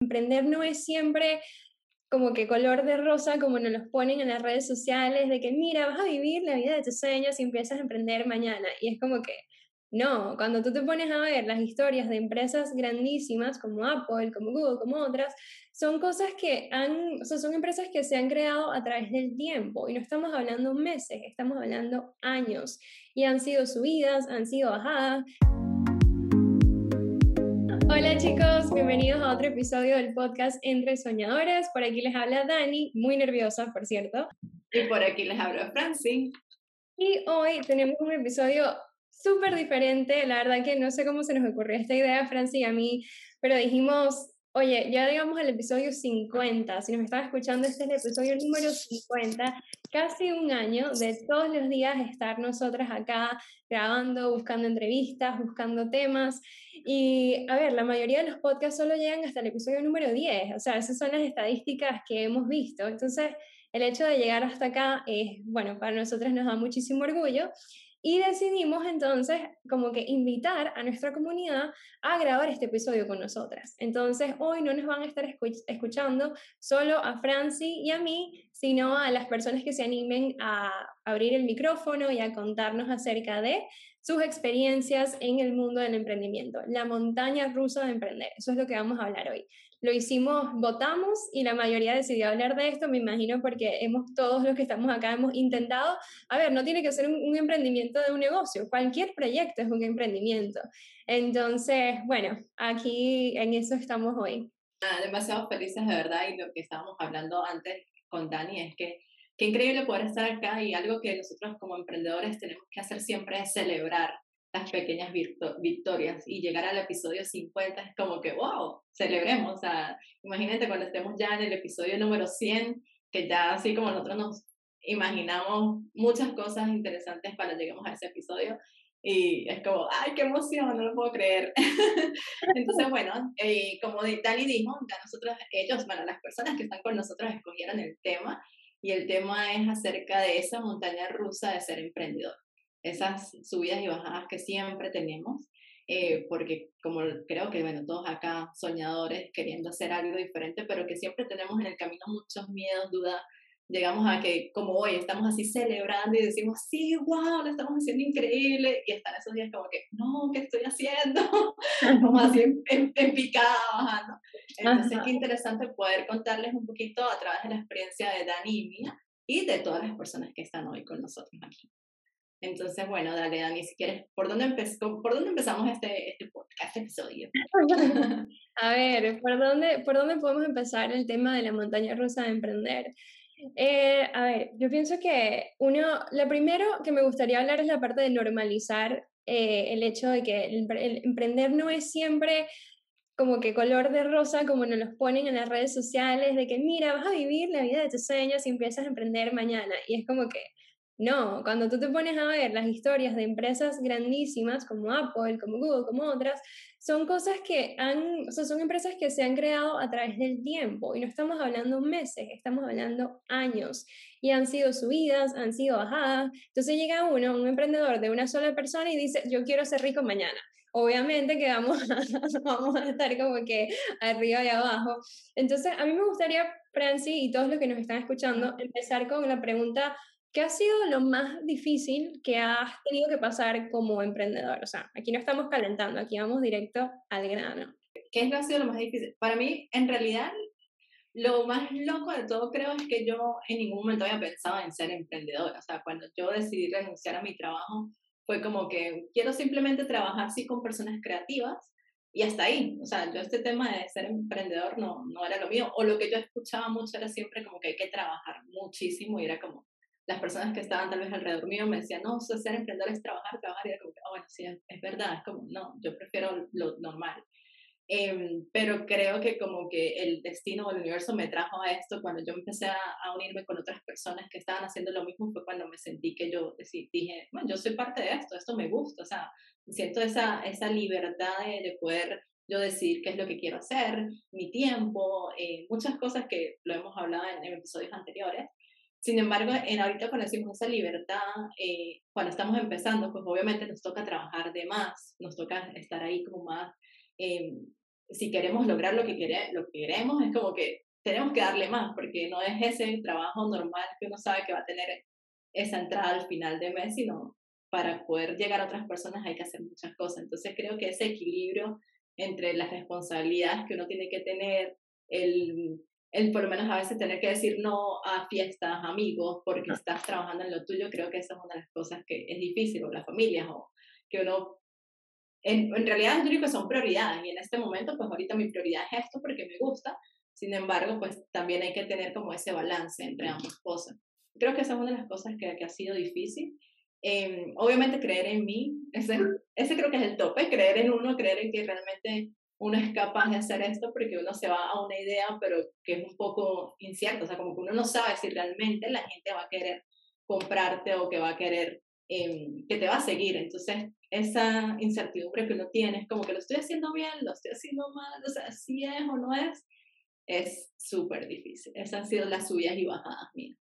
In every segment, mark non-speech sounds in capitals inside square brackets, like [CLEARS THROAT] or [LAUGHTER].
Emprender no es siempre como que color de rosa como nos los ponen en las redes sociales, de que mira, vas a vivir la vida de tus sueños y empiezas a emprender mañana. Y es como que, no, cuando tú te pones a ver las historias de empresas grandísimas como Apple, como Google, como otras, son cosas que han, son empresas que se han creado a través del tiempo y no estamos hablando meses, estamos hablando años y han sido subidas, han sido bajadas. Hola chicos, bienvenidos a otro episodio del podcast Entre Soñadores. Por aquí les habla Dani, muy nerviosa, por cierto. Y por aquí les habla Franci. Y hoy tenemos un episodio súper diferente. La verdad que no sé cómo se nos ocurrió esta idea, Franci y a mí, pero dijimos, Oye, ya llegamos al episodio 50. Si nos están escuchando, este es el episodio número 50. Casi un año de todos los días estar nosotras acá grabando, buscando entrevistas, buscando temas. Y a ver, la mayoría de los podcasts solo llegan hasta el episodio número 10. O sea, esas son las estadísticas que hemos visto. Entonces, el hecho de llegar hasta acá es, bueno, para nosotras nos da muchísimo orgullo. Y decidimos entonces como que invitar a nuestra comunidad a grabar este episodio con nosotras. Entonces hoy no nos van a estar escuchando solo a Franci y a mí, sino a las personas que se animen a abrir el micrófono y a contarnos acerca de sus experiencias en el mundo del emprendimiento, la montaña rusa de emprender. Eso es lo que vamos a hablar hoy lo hicimos, votamos y la mayoría decidió hablar de esto, me imagino porque hemos todos los que estamos acá hemos intentado, a ver, no tiene que ser un, emprendimiento de un negocio, cualquier proyecto es un emprendimiento. Entonces, bueno, aquí en eso estamos hoy. Ah, demasiado felices de verdad y lo que estábamos hablando antes con Dani es que qué increíble poder estar acá y algo que nosotros como emprendedores tenemos que hacer siempre es celebrar las pequeñas victorias y llegar al episodio 50 es como que, wow, celebremos. O sea, imagínate cuando estemos ya en el episodio número 100, que ya así como nosotros nos imaginamos muchas cosas interesantes para lleguemos a ese episodio. Y es como, ay, qué emoción, no lo puedo creer. [LAUGHS] Entonces, bueno, eh, como Dani dijo, ya nosotros, ellos, bueno, las personas que están con nosotros escogieron el tema y el tema es acerca de esa montaña rusa de ser emprendedor esas subidas y bajadas que siempre tenemos, eh, porque como creo que, bueno, todos acá soñadores queriendo hacer algo diferente, pero que siempre tenemos en el camino muchos miedos, dudas, llegamos a que como hoy estamos así celebrando y decimos, sí, wow, lo estamos haciendo increíble, y están esos días como que, no, ¿qué estoy haciendo? [LAUGHS] como así en, en, picada, bajando. Entonces, qué interesante poder contarles un poquito a través de la experiencia de Dani y mía y de todas las personas que están hoy con nosotros aquí. Entonces, bueno, dale, Dani, si quieres, ¿por dónde, ¿por dónde empezamos este, este podcast, este episodio? [LAUGHS] A ver, ¿por dónde, ¿por dónde podemos empezar el tema de la montaña rusa de emprender? Eh, a ver, yo pienso que uno, lo primero que me gustaría hablar es la parte de normalizar eh, el hecho de que el, el, emprender no es siempre como que color de rosa como nos los ponen en las redes sociales, de que mira, vas a vivir la vida de tus sueños y empiezas a emprender mañana. Y es como que no, cuando tú te pones a ver las historias de empresas grandísimas como Apple, como Google, como otras, son cosas que han, o son empresas que se han creado a través del tiempo y no estamos hablando meses, estamos hablando años y han sido subidas, han sido bajadas. Entonces llega uno, un emprendedor de una sola persona y dice, yo quiero ser rico mañana. Obviamente que vamos [LAUGHS] a, vamos a estar como que arriba y abajo. Entonces a mí me gustaría, Franci y todos los que nos están escuchando, empezar con la pregunta ¿Qué ha sido lo más difícil que has tenido que pasar como emprendedor? O sea, aquí no estamos calentando, aquí vamos directo al grano. ¿Qué ha sido lo más difícil? Para mí, en realidad, lo más loco de todo creo es que yo en ningún momento había pensado en ser emprendedora. O sea, cuando yo decidí renunciar a mi trabajo, fue como que quiero simplemente trabajar así con personas creativas y hasta ahí. O sea, yo este tema de ser emprendedor no, no era lo mío. O lo que yo escuchaba mucho era siempre como que hay que trabajar muchísimo y era como, las personas que estaban tal vez alrededor mío me decían, no, ser emprendedor es trabajar, trabajar, y como, oh, bueno, sí, es, verdad, es como, no, yo prefiero lo normal. Em, pero creo que como que el destino o el universo me trajo a esto cuando yo empecé a, unirme con otras personas que estaban haciendo lo mismo, fue cuando me sentí que yo dije, bueno, yo soy parte de esto, esto me gusta, o sea, siento esa, esa libertad de, poder yo decir qué es lo que quiero hacer, mi tiempo, eh, muchas cosas que lo hemos hablado en, en episodios anteriores, sin embargo, en ahorita cuando decimos esa libertad, eh, cuando estamos empezando, pues obviamente nos toca trabajar de más, nos toca estar ahí como más, eh, si queremos lograr lo que, lo que queremos, es como que tenemos que darle más, porque no es ese trabajo normal que uno sabe que va a tener esa entrada al final de mes, sino para poder llegar a otras personas hay que hacer muchas cosas. Entonces creo que ese equilibrio entre las responsabilidades que uno tiene que tener, el, el por lo menos a veces tener que decir no a fiestas, amigos, porque estás trabajando en lo tuyo, creo que esa es una de las cosas que es difícil, o las familias, o que uno, en, en realidad es único que son prioridades, y en este momento, pues ahorita mi prioridad es esto porque me gusta, sin embargo, pues también hay que tener como ese balance entre ambas cosas. Creo que esa es una de las cosas que, que ha sido difícil. Eh, obviamente creer en mí, ese, ese creo que es el tope, creer en uno, creer en que realmente uno es capaz de hacer esto porque uno se va a una idea, pero que es un poco incierto, o sea, como que uno no sabe si realmente la gente va a querer comprarte o que va a querer, em, que te va a seguir. Entonces, esa incertidumbre que uno tiene es como que lo estoy haciendo bien, lo estoy haciendo mal, o sea, si es o no es, es súper difícil. Esas han sido las subidas y bajadas mías.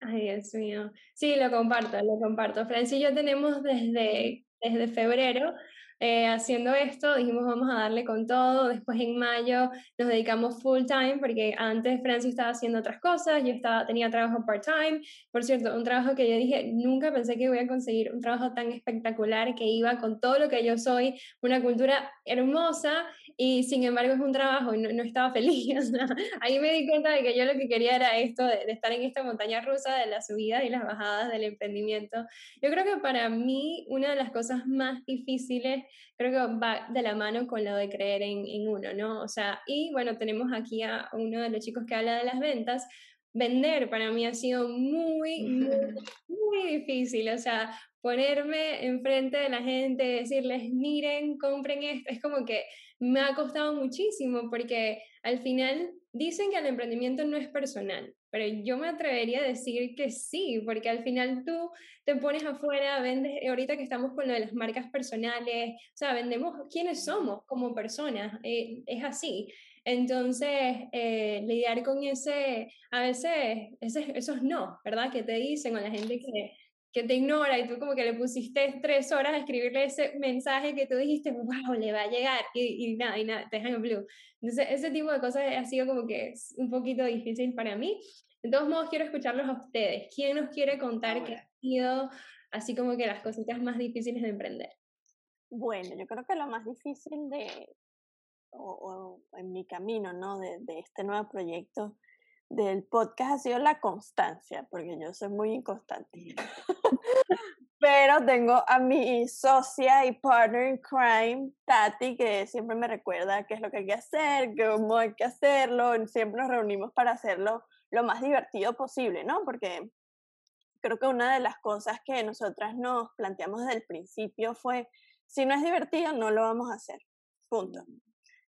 Ay, Dios mío. Sí, lo comparto, lo comparto. Francia y yo tenemos desde, desde febrero eh, haciendo esto, dijimos vamos a darle con todo, después en mayo nos dedicamos full time porque antes Francis estaba haciendo otras cosas, yo estaba, tenía trabajo part time, por cierto, un trabajo que yo dije, nunca pensé que iba a conseguir un trabajo tan espectacular que iba con todo lo que yo soy, una cultura hermosa y sin embargo es un trabajo y no, estaba feliz. [LAUGHS] ahí me di cuenta de que yo lo que quería era esto, de, de, estar en esta montaña rusa de las subidas y las bajadas del emprendimiento. Yo creo que para mí una de las cosas más difíciles creo que va de la mano con lo de creer en, en uno, ¿no? O sea, y bueno, tenemos aquí a uno de los chicos que habla de las ventas, vender para mí ha sido muy, muy, [LAUGHS] muy, difícil. O sea, ponerme enfrente de la gente, decirles, miren, compren esto, es como que me ha costado muchísimo porque al final dicen que el emprendimiento no es personal, pero yo me atrevería a decir que sí, porque al final tú te pones afuera, vendes, ahorita que estamos con lo de las marcas personales, o sea, vendemos quiénes somos como personas, eh, es así. Entonces, eh, lidiar con ese, a veces, ese, esos no, ¿verdad? Que te dicen o la gente que, que te ignora y tú como que le pusiste tres horas a escribirle ese mensaje que tú dijiste, wow, le va a llegar y, y nada, y nada, te dejan en blue. Entonces, ese tipo de cosas ha sido como que es un poquito difícil para mí. De todos modos, quiero escucharlos a ustedes. ¿Quién nos quiere contar qué ha sido así como que las cositas más difíciles de emprender? Bueno, yo creo que lo más difícil de, o, en mi camino, ¿no? De, de, este nuevo proyecto del podcast ha sido la constancia, porque yo soy muy inconstante. [LAUGHS] Pero tengo a mi socia y partner in crime, Tati, que siempre me recuerda qué es lo que hay que hacer, cómo hay que hacerlo. Siempre nos reunimos para hacerlo lo más divertido posible, ¿no? Porque creo que una de las cosas que nosotras nos planteamos desde el principio fue, si no es divertido, no lo vamos a hacer. Punto.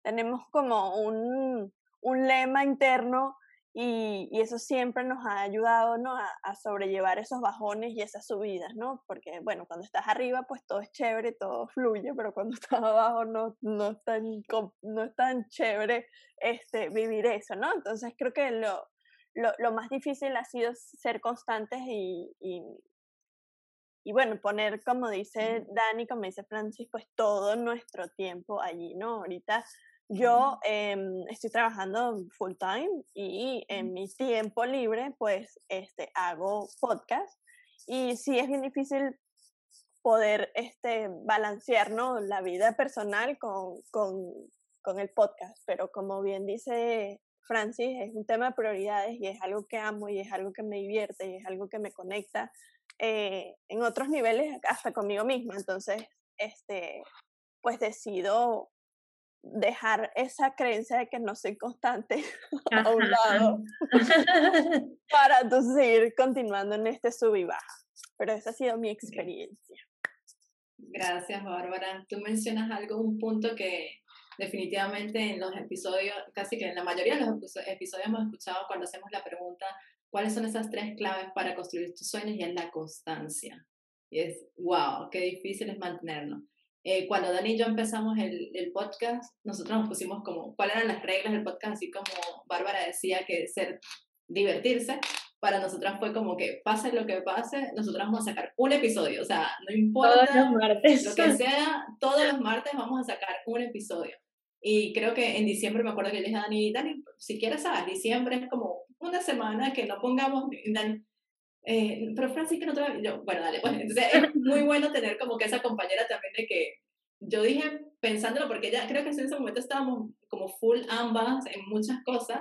Tenemos como un, un lema interno y, y, eso siempre nos ha ayudado ¿no? A, a, sobrellevar esos bajones y esas subidas, ¿no? Porque, bueno, cuando estás arriba, pues todo es chévere, todo fluye, pero cuando [LAUGHS] estás abajo no, no, es, tan, no es tan chévere este, vivir eso, ¿no? Entonces creo que lo, lo, lo, más difícil ha sido ser constantes y, y, y, bueno, poner, como dice Dani, como dice Francis, pues todo nuestro tiempo allí, ¿no? Ahorita yo eh, estoy trabajando full time y en mi tiempo libre, pues, este, hago podcast y sí es bien difícil poder este, balancear ¿no? la vida personal con, con, con el podcast, pero como bien dice Francis, es un tema de prioridades y es algo que amo y es algo que me divierte y es algo que me conecta eh, en otros niveles hasta conmigo misma. Entonces, este, pues decido dejar esa creencia de que no soy constante [LAUGHS] a un lado [LAUGHS] para entonces seguir continuando en este sub y baja. Pero esa ha sido mi experiencia. Gracias, Bárbara. Tú mencionas algo, un punto que definitivamente en los episodios, casi que en la mayoría de los episodios hemos escuchado cuando hacemos la pregunta, ¿cuáles son esas tres claves para construir tus sueños? Y es la constancia. Y es, wow, qué difícil es mantenernos. Eh, cuando Dani y yo empezamos el, el, podcast, nosotros nos pusimos como, ¿cuáles eran las reglas del podcast? Así como Bárbara decía que ser, divertirse, para nosotras fue como que pase lo que pase, nosotras vamos a sacar un episodio, o sea, no importa todos los martes. lo que sea, todos los martes vamos a sacar un episodio. Y creo que en diciembre me acuerdo que le dije a Dani, Dani, si quieres, sabes, diciembre es como una semana que no pongamos, Dani, eh, pero Francisca no te yo, bueno, dale, pues, entonces es muy [LAUGHS] bueno tener como que esa compañera también de que yo dije pensándolo porque ya creo que en ese momento estábamos como full ambas en muchas cosas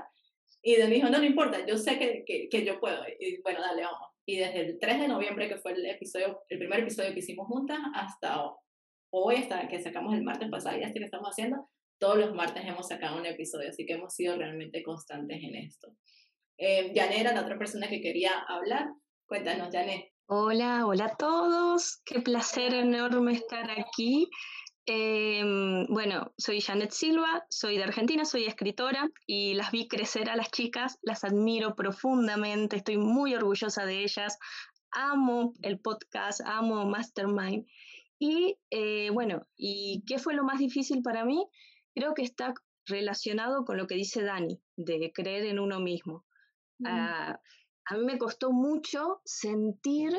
y Dani dijo, no, no importa, yo sé que, que, que yo puedo y bueno, dale, vamos. Y desde el 3 de noviembre, que fue el episodio, el primer episodio que hicimos juntas, hasta hoy, hasta que sacamos el martes pasado, ya es que estamos haciendo, todos los martes hemos sacado un episodio, así que hemos sido realmente constantes en esto. Eh, era la otra persona que quería hablar. Cuéntanos, Janet. Hola, hola a todos. Qué placer enorme estar aquí. Em, bueno, soy Janet Silva, soy de Argentina, soy escritora y las vi crecer a las chicas, las admiro profundamente, estoy muy orgullosa de ellas, amo el podcast, amo Mastermind. Y eh, bueno, ¿y qué fue lo más difícil para mí? Creo que está relacionado con lo que dice Dani, de creer en uno mismo. Ah, a mí me costó mucho sentir,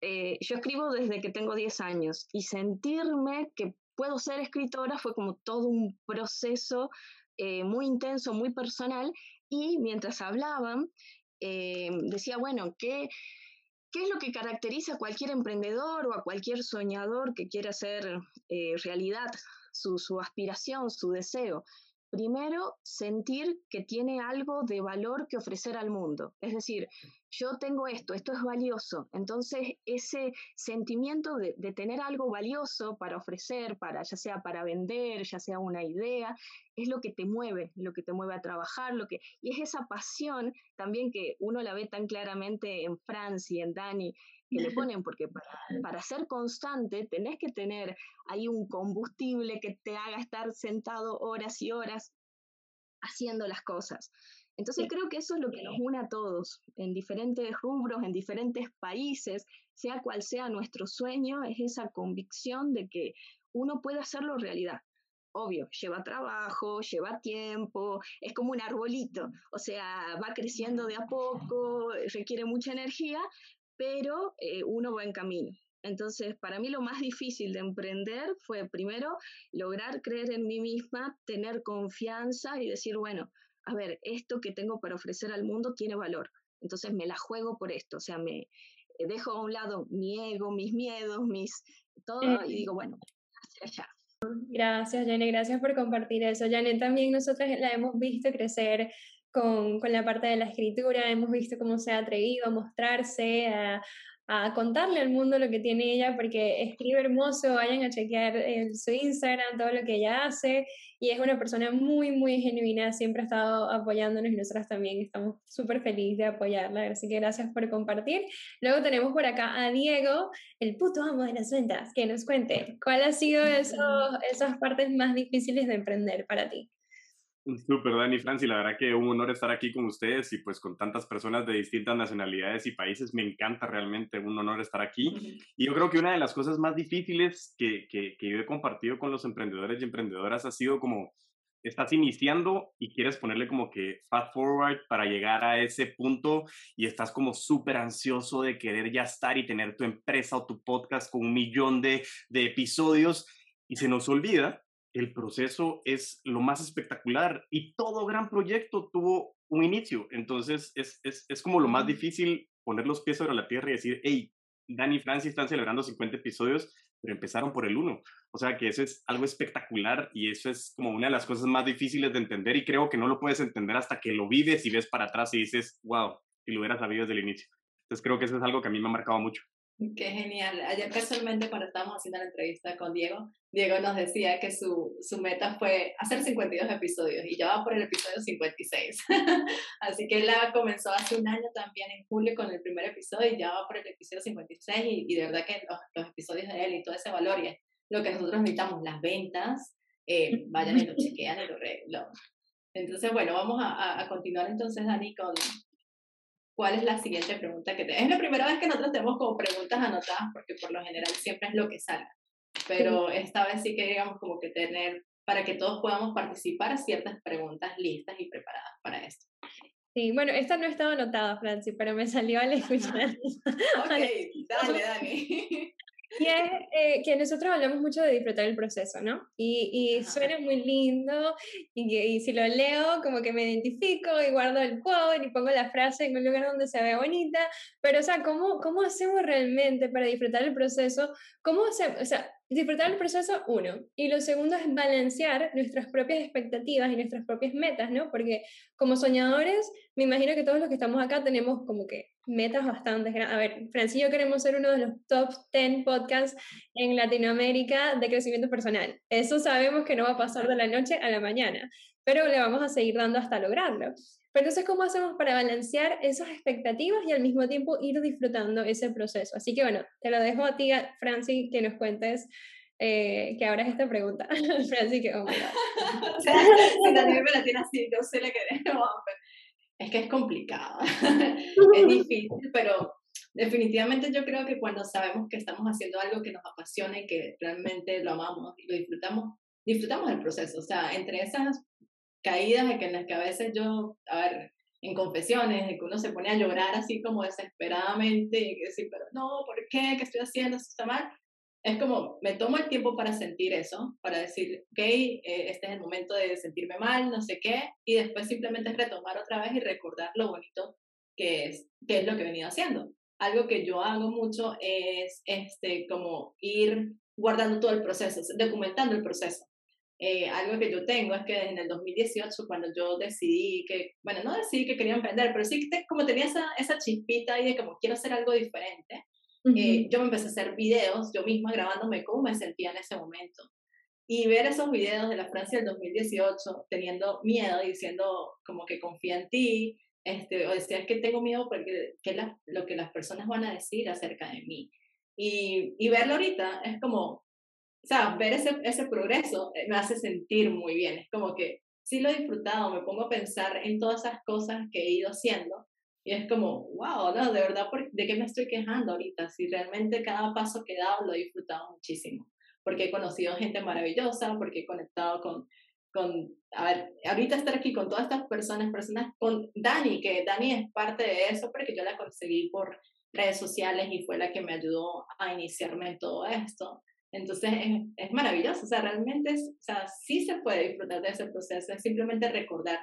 eh, yo escribo desde que tengo 10 años, y sentirme que puedo ser escritora fue como todo un proceso eh, muy intenso, muy personal, y mientras hablaban, eh, decía, bueno, ¿qué, ¿qué es lo que caracteriza a cualquier emprendedor o a cualquier soñador que quiera hacer realidad su, su aspiración, su deseo. Primero, sentir que tiene algo de valor que ofrecer al mundo. Es decir, yo tengo esto, esto es valioso. Entonces, ese sentimiento de, tener algo valioso para ofrecer, para, ya sea para vender, ya sea una idea, es lo que te mueve, lo que te mueve a trabajar, lo que, y es esa pasión también que uno la ve tan claramente en Francia, en Dani, que le ponen, porque para, para, ser constante tenés que tener ahí un combustible que te haga estar sentado horas y horas haciendo las cosas. Entonces creo que eso es lo que nos une a todos, en diferentes rubros, en diferentes países, sea cual sea nuestro sueño, es esa convicción de que uno puede hacerlo realidad. Obvio, lleva trabajo, lleva tiempo, es como un arbolito, o sea, va creciendo de a poco, requiere mucha energía, pero eh, uno va en camino. Entonces, para mí lo más difícil de emprender fue primero lograr creer en mí misma, tener confianza y decir, bueno, a ver, esto que tengo para ofrecer al mundo tiene valor. Entonces me la juego por esto, o sea, me eh, dejo a un lado mi ego, mis miedos, mis todo y digo, bueno, hacia allá. Gracias, Janet, gracias por compartir eso. Janet, también nosotros la hemos visto crecer con, con, la parte de la escritura, hemos visto cómo se ha atrevido a mostrarse, a, a contarle al mundo lo que tiene ella, porque escribe hermoso, vayan a chequear su Instagram, todo lo que ella hace, y es una persona muy, muy genuina, siempre ha estado apoyándonos y nosotras también estamos súper felices de apoyarla, así que gracias por compartir. Luego tenemos por acá a Diego, el puto amo de las ventas, que nos cuente cuál ha sido esos, esas partes más difíciles de emprender para ti. Súper, Dani Franci, la verdad que un honor estar aquí con ustedes y pues con tantas personas de distintas nacionalidades y países. Me encanta realmente, un honor estar aquí. Y yo creo que una de las cosas más difíciles que, que, que yo he compartido con los emprendedores y emprendedoras ha sido como estás iniciando y quieres ponerle como que fast forward para llegar a ese punto y estás como súper ansioso de querer ya estar y tener tu empresa o tu podcast con un millón de, de episodios y se nos olvida el proceso es lo más espectacular y todo gran proyecto tuvo un inicio. Entonces es, es, es como lo más difícil poner los pies sobre la tierra y decir, hey, Dani y Francis están celebrando 50 episodios, pero empezaron por el uno. O sea que eso es algo espectacular y eso es como una de las cosas más difíciles de entender y creo que no lo puedes entender hasta que lo vives y ves para atrás y dices, wow, si lo hubieras sabido desde el inicio. Entonces creo que eso es algo que a mí me ha marcado mucho. Qué genial. Ayer casualmente cuando estábamos haciendo la entrevista con Diego, Diego nos decía que su, su meta fue hacer 52 episodios y ya va por el episodio 56. [LAUGHS] Así que él comenzó hace un año también en julio con el primer episodio y ya va por el episodio 56 y, y de verdad que los, los, episodios de él y todo ese valor y lo que nosotros necesitamos, las ventas, eh, vayan y lo chequean y lo, lo... Entonces, bueno, vamos a, a continuar entonces, Dani, con, ¿Cuál es la siguiente pregunta que te... Es la primera vez que nosotros tenemos como preguntas anotadas porque por lo general siempre es lo que sale. Pero esta vez sí que digamos como que tener para que todos podamos participar ciertas preguntas listas y preparadas para esto. Sí, bueno, esta no estaba anotada, Franci, pero me salió al escuchar. ok, [LAUGHS] dale, Dani. Y es eh, que nosotros hablamos mucho de disfrutar el proceso, ¿no? Y, y suena muy lindo y, y, si lo leo como que me identifico y guardo el quote y pongo la frase en un lugar donde se ve bonita, pero o sea, ¿cómo, cómo hacemos realmente para disfrutar el proceso? ¿Cómo hacemos? O sea, disfrutar el proceso, uno. Y lo segundo es balancear nuestras propias expectativas y nuestras propias metas, ¿no? Porque como soñadores, me imagino que todos los que estamos acá tenemos como que metas bastante grandes. A ver, Francis y yo queremos ser uno de los top 10 podcasts en Latinoamérica de crecimiento personal. Eso sabemos que no va a pasar de la noche a la mañana, pero le vamos a seguir dando hasta lograrlo. Pero entonces, ¿cómo hacemos para balancear esas expectativas y al mismo tiempo ir disfrutando ese proceso? Así que bueno, te lo dejo a ti, Franci, que nos cuentes, eh, que abras esta pregunta. [LAUGHS] Franci, que, oh my God. [LAUGHS] si Daniel me la tiene así, yo sé la que Es que es complicado, [LAUGHS] es difícil, pero definitivamente yo creo que cuando sabemos que estamos haciendo algo que nos apasiona y que realmente lo amamos y lo disfrutamos, disfrutamos del proceso. O sea, entre esas caídas en las que a veces yo, a ver, en confesiones, de que uno se pone a llorar así como desesperadamente y decir, pero no, ¿por qué? ¿Qué estoy haciendo? ¿Esto está mal? Es como, me tomo el tiempo para sentir eso, para decir, ok, eh, este es el momento de sentirme mal, no sé qué, y después simplemente retomar otra vez y recordar lo bonito que es, que es lo que he venido haciendo. Algo que yo hago mucho es este, como ir guardando todo el proceso, documentando el proceso. Eh, algo que yo tengo es que en el 2018, cuando yo decidí que, bueno, no decidí que quería emprender, pero sí que como tenía esa, esa chispita ahí de como quiero hacer algo diferente, eh, yo me empecé a hacer videos, yo misma grabándome cómo me sentía en ese momento. Y ver esos videos de la Francia del 2018, teniendo miedo, diciendo como que confía en ti, este, o decías que tengo miedo porque qué es lo que las personas van a decir acerca de mí. Y, y verlo ahorita es como, o sea, ver ese, ese progreso eh, me hace sentir muy bien. Es como que sí lo he disfrutado, me pongo a pensar en todas esas cosas que he ido haciendo y es como, wow, no, de verdad, ¿de qué me estoy quejando ahorita? Si realmente cada paso que he dado lo he disfrutado muchísimo, porque he conocido gente maravillosa, porque he conectado con, con, a ver, ahorita estar aquí con todas estas personas, personas con Dani, que Dani es parte de eso, porque yo la conseguí por redes sociales y fue la que me ayudó a iniciarme en todo esto. Entonces es, es maravilloso, o sea, realmente es, o sea, sí se puede disfrutar de ese proceso, es simplemente recordar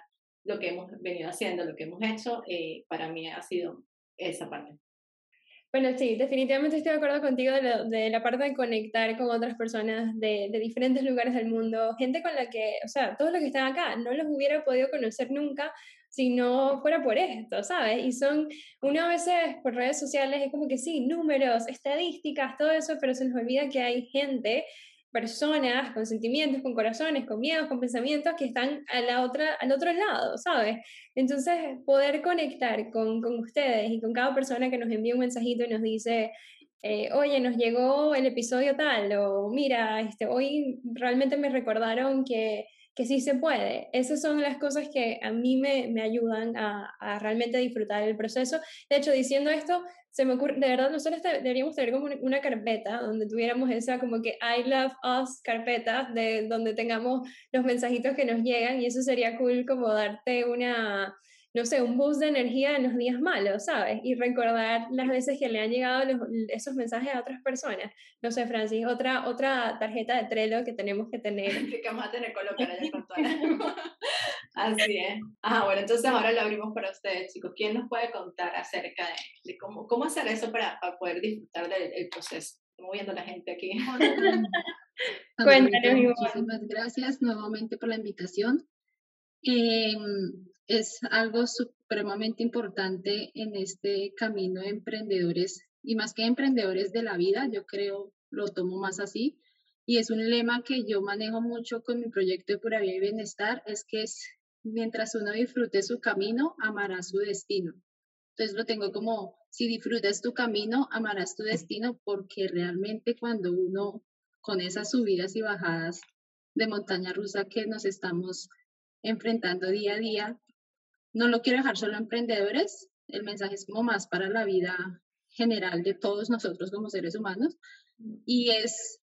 lo que hemos venido haciendo, lo que hemos hecho, eh, para mí ha sido esa parte. Bueno, sí, definitivamente estoy de acuerdo contigo de, la parte de conectar con otras personas de, diferentes lugares del mundo, gente con la que, o sea, todos los que están acá, no los hubiera podido conocer nunca si no fuera por esto, ¿sabes? Y son, una veces por redes sociales es como que sí, números, estadísticas, todo eso, pero se nos olvida que hay gente, personas con sentimientos, con corazones, con miedos, con pensamientos que están a la otra, al otro lado, ¿sabes? Entonces, poder conectar con, con ustedes y con cada persona que nos envía un mensajito y nos dice, eh, oye, nos llegó el episodio tal, o mira, este, hoy realmente me recordaron que que sí se puede. Esas son las cosas que a mí me, me ayudan a, a, realmente disfrutar el proceso. De hecho, diciendo esto, se me ocurre, de verdad, nosotros deberíamos tener como una carpeta donde tuviéramos esa como que I love us carpeta, de donde tengamos los mensajitos que nos llegan y eso sería cool como darte una no sé, un boost de energía en los días malos, ¿sabes? Y recordar las veces que le han llegado esos mensajes a otras personas. No sé, Francis, otra, otra tarjeta de Trello que tenemos que tener. [LAUGHS] que vamos a tener que colocar allá con todas [LAUGHS] Así es. Ah, bueno, entonces ahora lo abrimos para ustedes, chicos. ¿Quién nos puede contar acerca de, cómo, cómo hacer eso para, para poder disfrutar del proceso? Estamos viendo la gente aquí. [LAUGHS] Cuéntanos, Muchísimas gracias nuevamente por la invitación. Eh, es algo supremamente importante en este camino de emprendedores y más que emprendedores de la vida, yo creo, lo tomo más así. Y es un lema que yo manejo mucho con mi proyecto de Pura Vida y Bienestar, es que es mientras uno disfrute su camino, amará su destino. Entonces lo tengo como, si disfrutas tu camino, amarás tu destino, porque realmente cuando uno, con esas subidas y bajadas de montaña rusa que nos estamos enfrentando día a día, no lo quiero dejar solo a emprendedores, el mensaje es como más para la vida general de todos nosotros como seres humanos y es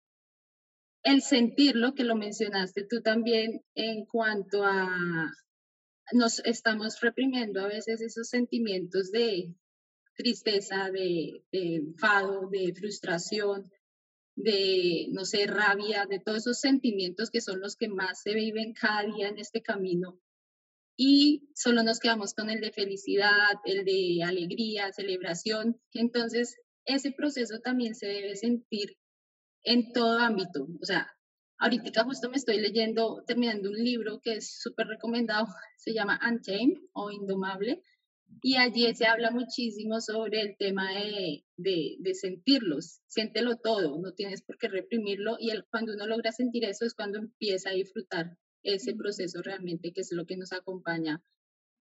el sentirlo, que lo mencionaste tú también en cuanto a nos estamos reprimiendo a veces esos sentimientos de tristeza, de, de enfado, de frustración, de, no sé, rabia, de todos esos sentimientos que son los que más se viven cada día en este camino. Y solo nos quedamos con el de felicidad, el de alegría, celebración. Entonces, ese proceso también se debe sentir en todo ámbito. O sea, ahorita justo me estoy leyendo, terminando un libro que es súper recomendado, [LAUGHS] se llama Untamed o Indomable, y allí se habla muchísimo sobre el tema de, de, sentirlos, siéntelo todo, no tienes por qué reprimirlo y el, cuando uno logra sentir eso es cuando empieza a disfrutar ese proceso realmente, que es lo que nos acompaña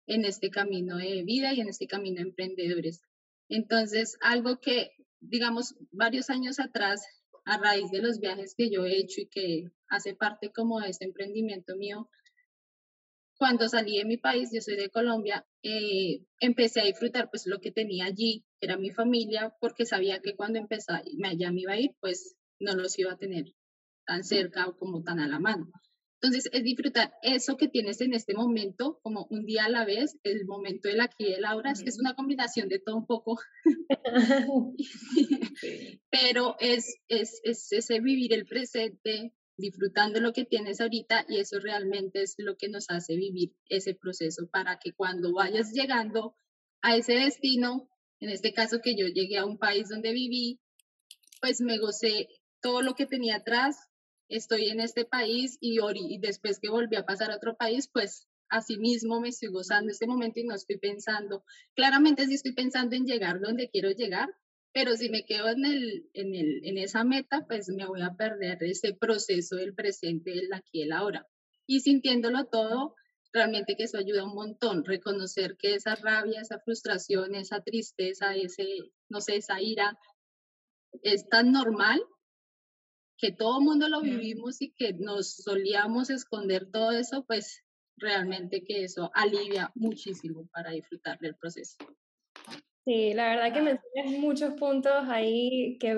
en este camino de vida y en este camino de emprendedores. Entonces, algo que, digamos, varios años atrás, a raíz de los viajes que yo he hecho y que hace parte como de este emprendimiento mío, cuando salí de mi país, yo soy de Colombia, eh, empecé a disfrutar pues lo que tenía allí, que era mi familia, porque sabía que cuando empezaba, ya me iba a ir, pues no los iba a tener tan cerca o como tan a la mano. Entonces, es disfrutar eso que tienes en este momento, como un día a la vez, el momento del aquí y el ahora, es una combinación de todo un poco, [LAUGHS] [LAUGHS] pero es, es, es ese vivir el presente, disfrutando lo que tienes ahorita y eso realmente es lo que nos hace vivir ese proceso para que cuando vayas llegando a ese destino, en este caso que yo llegué a un país donde viví, pues me gocé todo lo que tenía atrás, estoy en este país y, y después que volví a pasar a otro país, pues así mismo me estoy gozando este momento y no estoy pensando, claramente sí estoy pensando en llegar donde quiero llegar, pero si me quedo en, el, en, el, en esa meta, pues me voy a perder ese proceso del presente, del aquí y el ahora. Y sintiéndolo todo, realmente que eso ayuda un montón, reconocer que esa rabia, esa frustración, esa tristeza, ese, no sé, esa ira, es tan normal que todo el mundo lo vivimos y que nos solíamos esconder todo eso, pues realmente que eso alivia muchísimo para disfrutar del proceso. Sí, la verdad que mencionas muchos puntos ahí que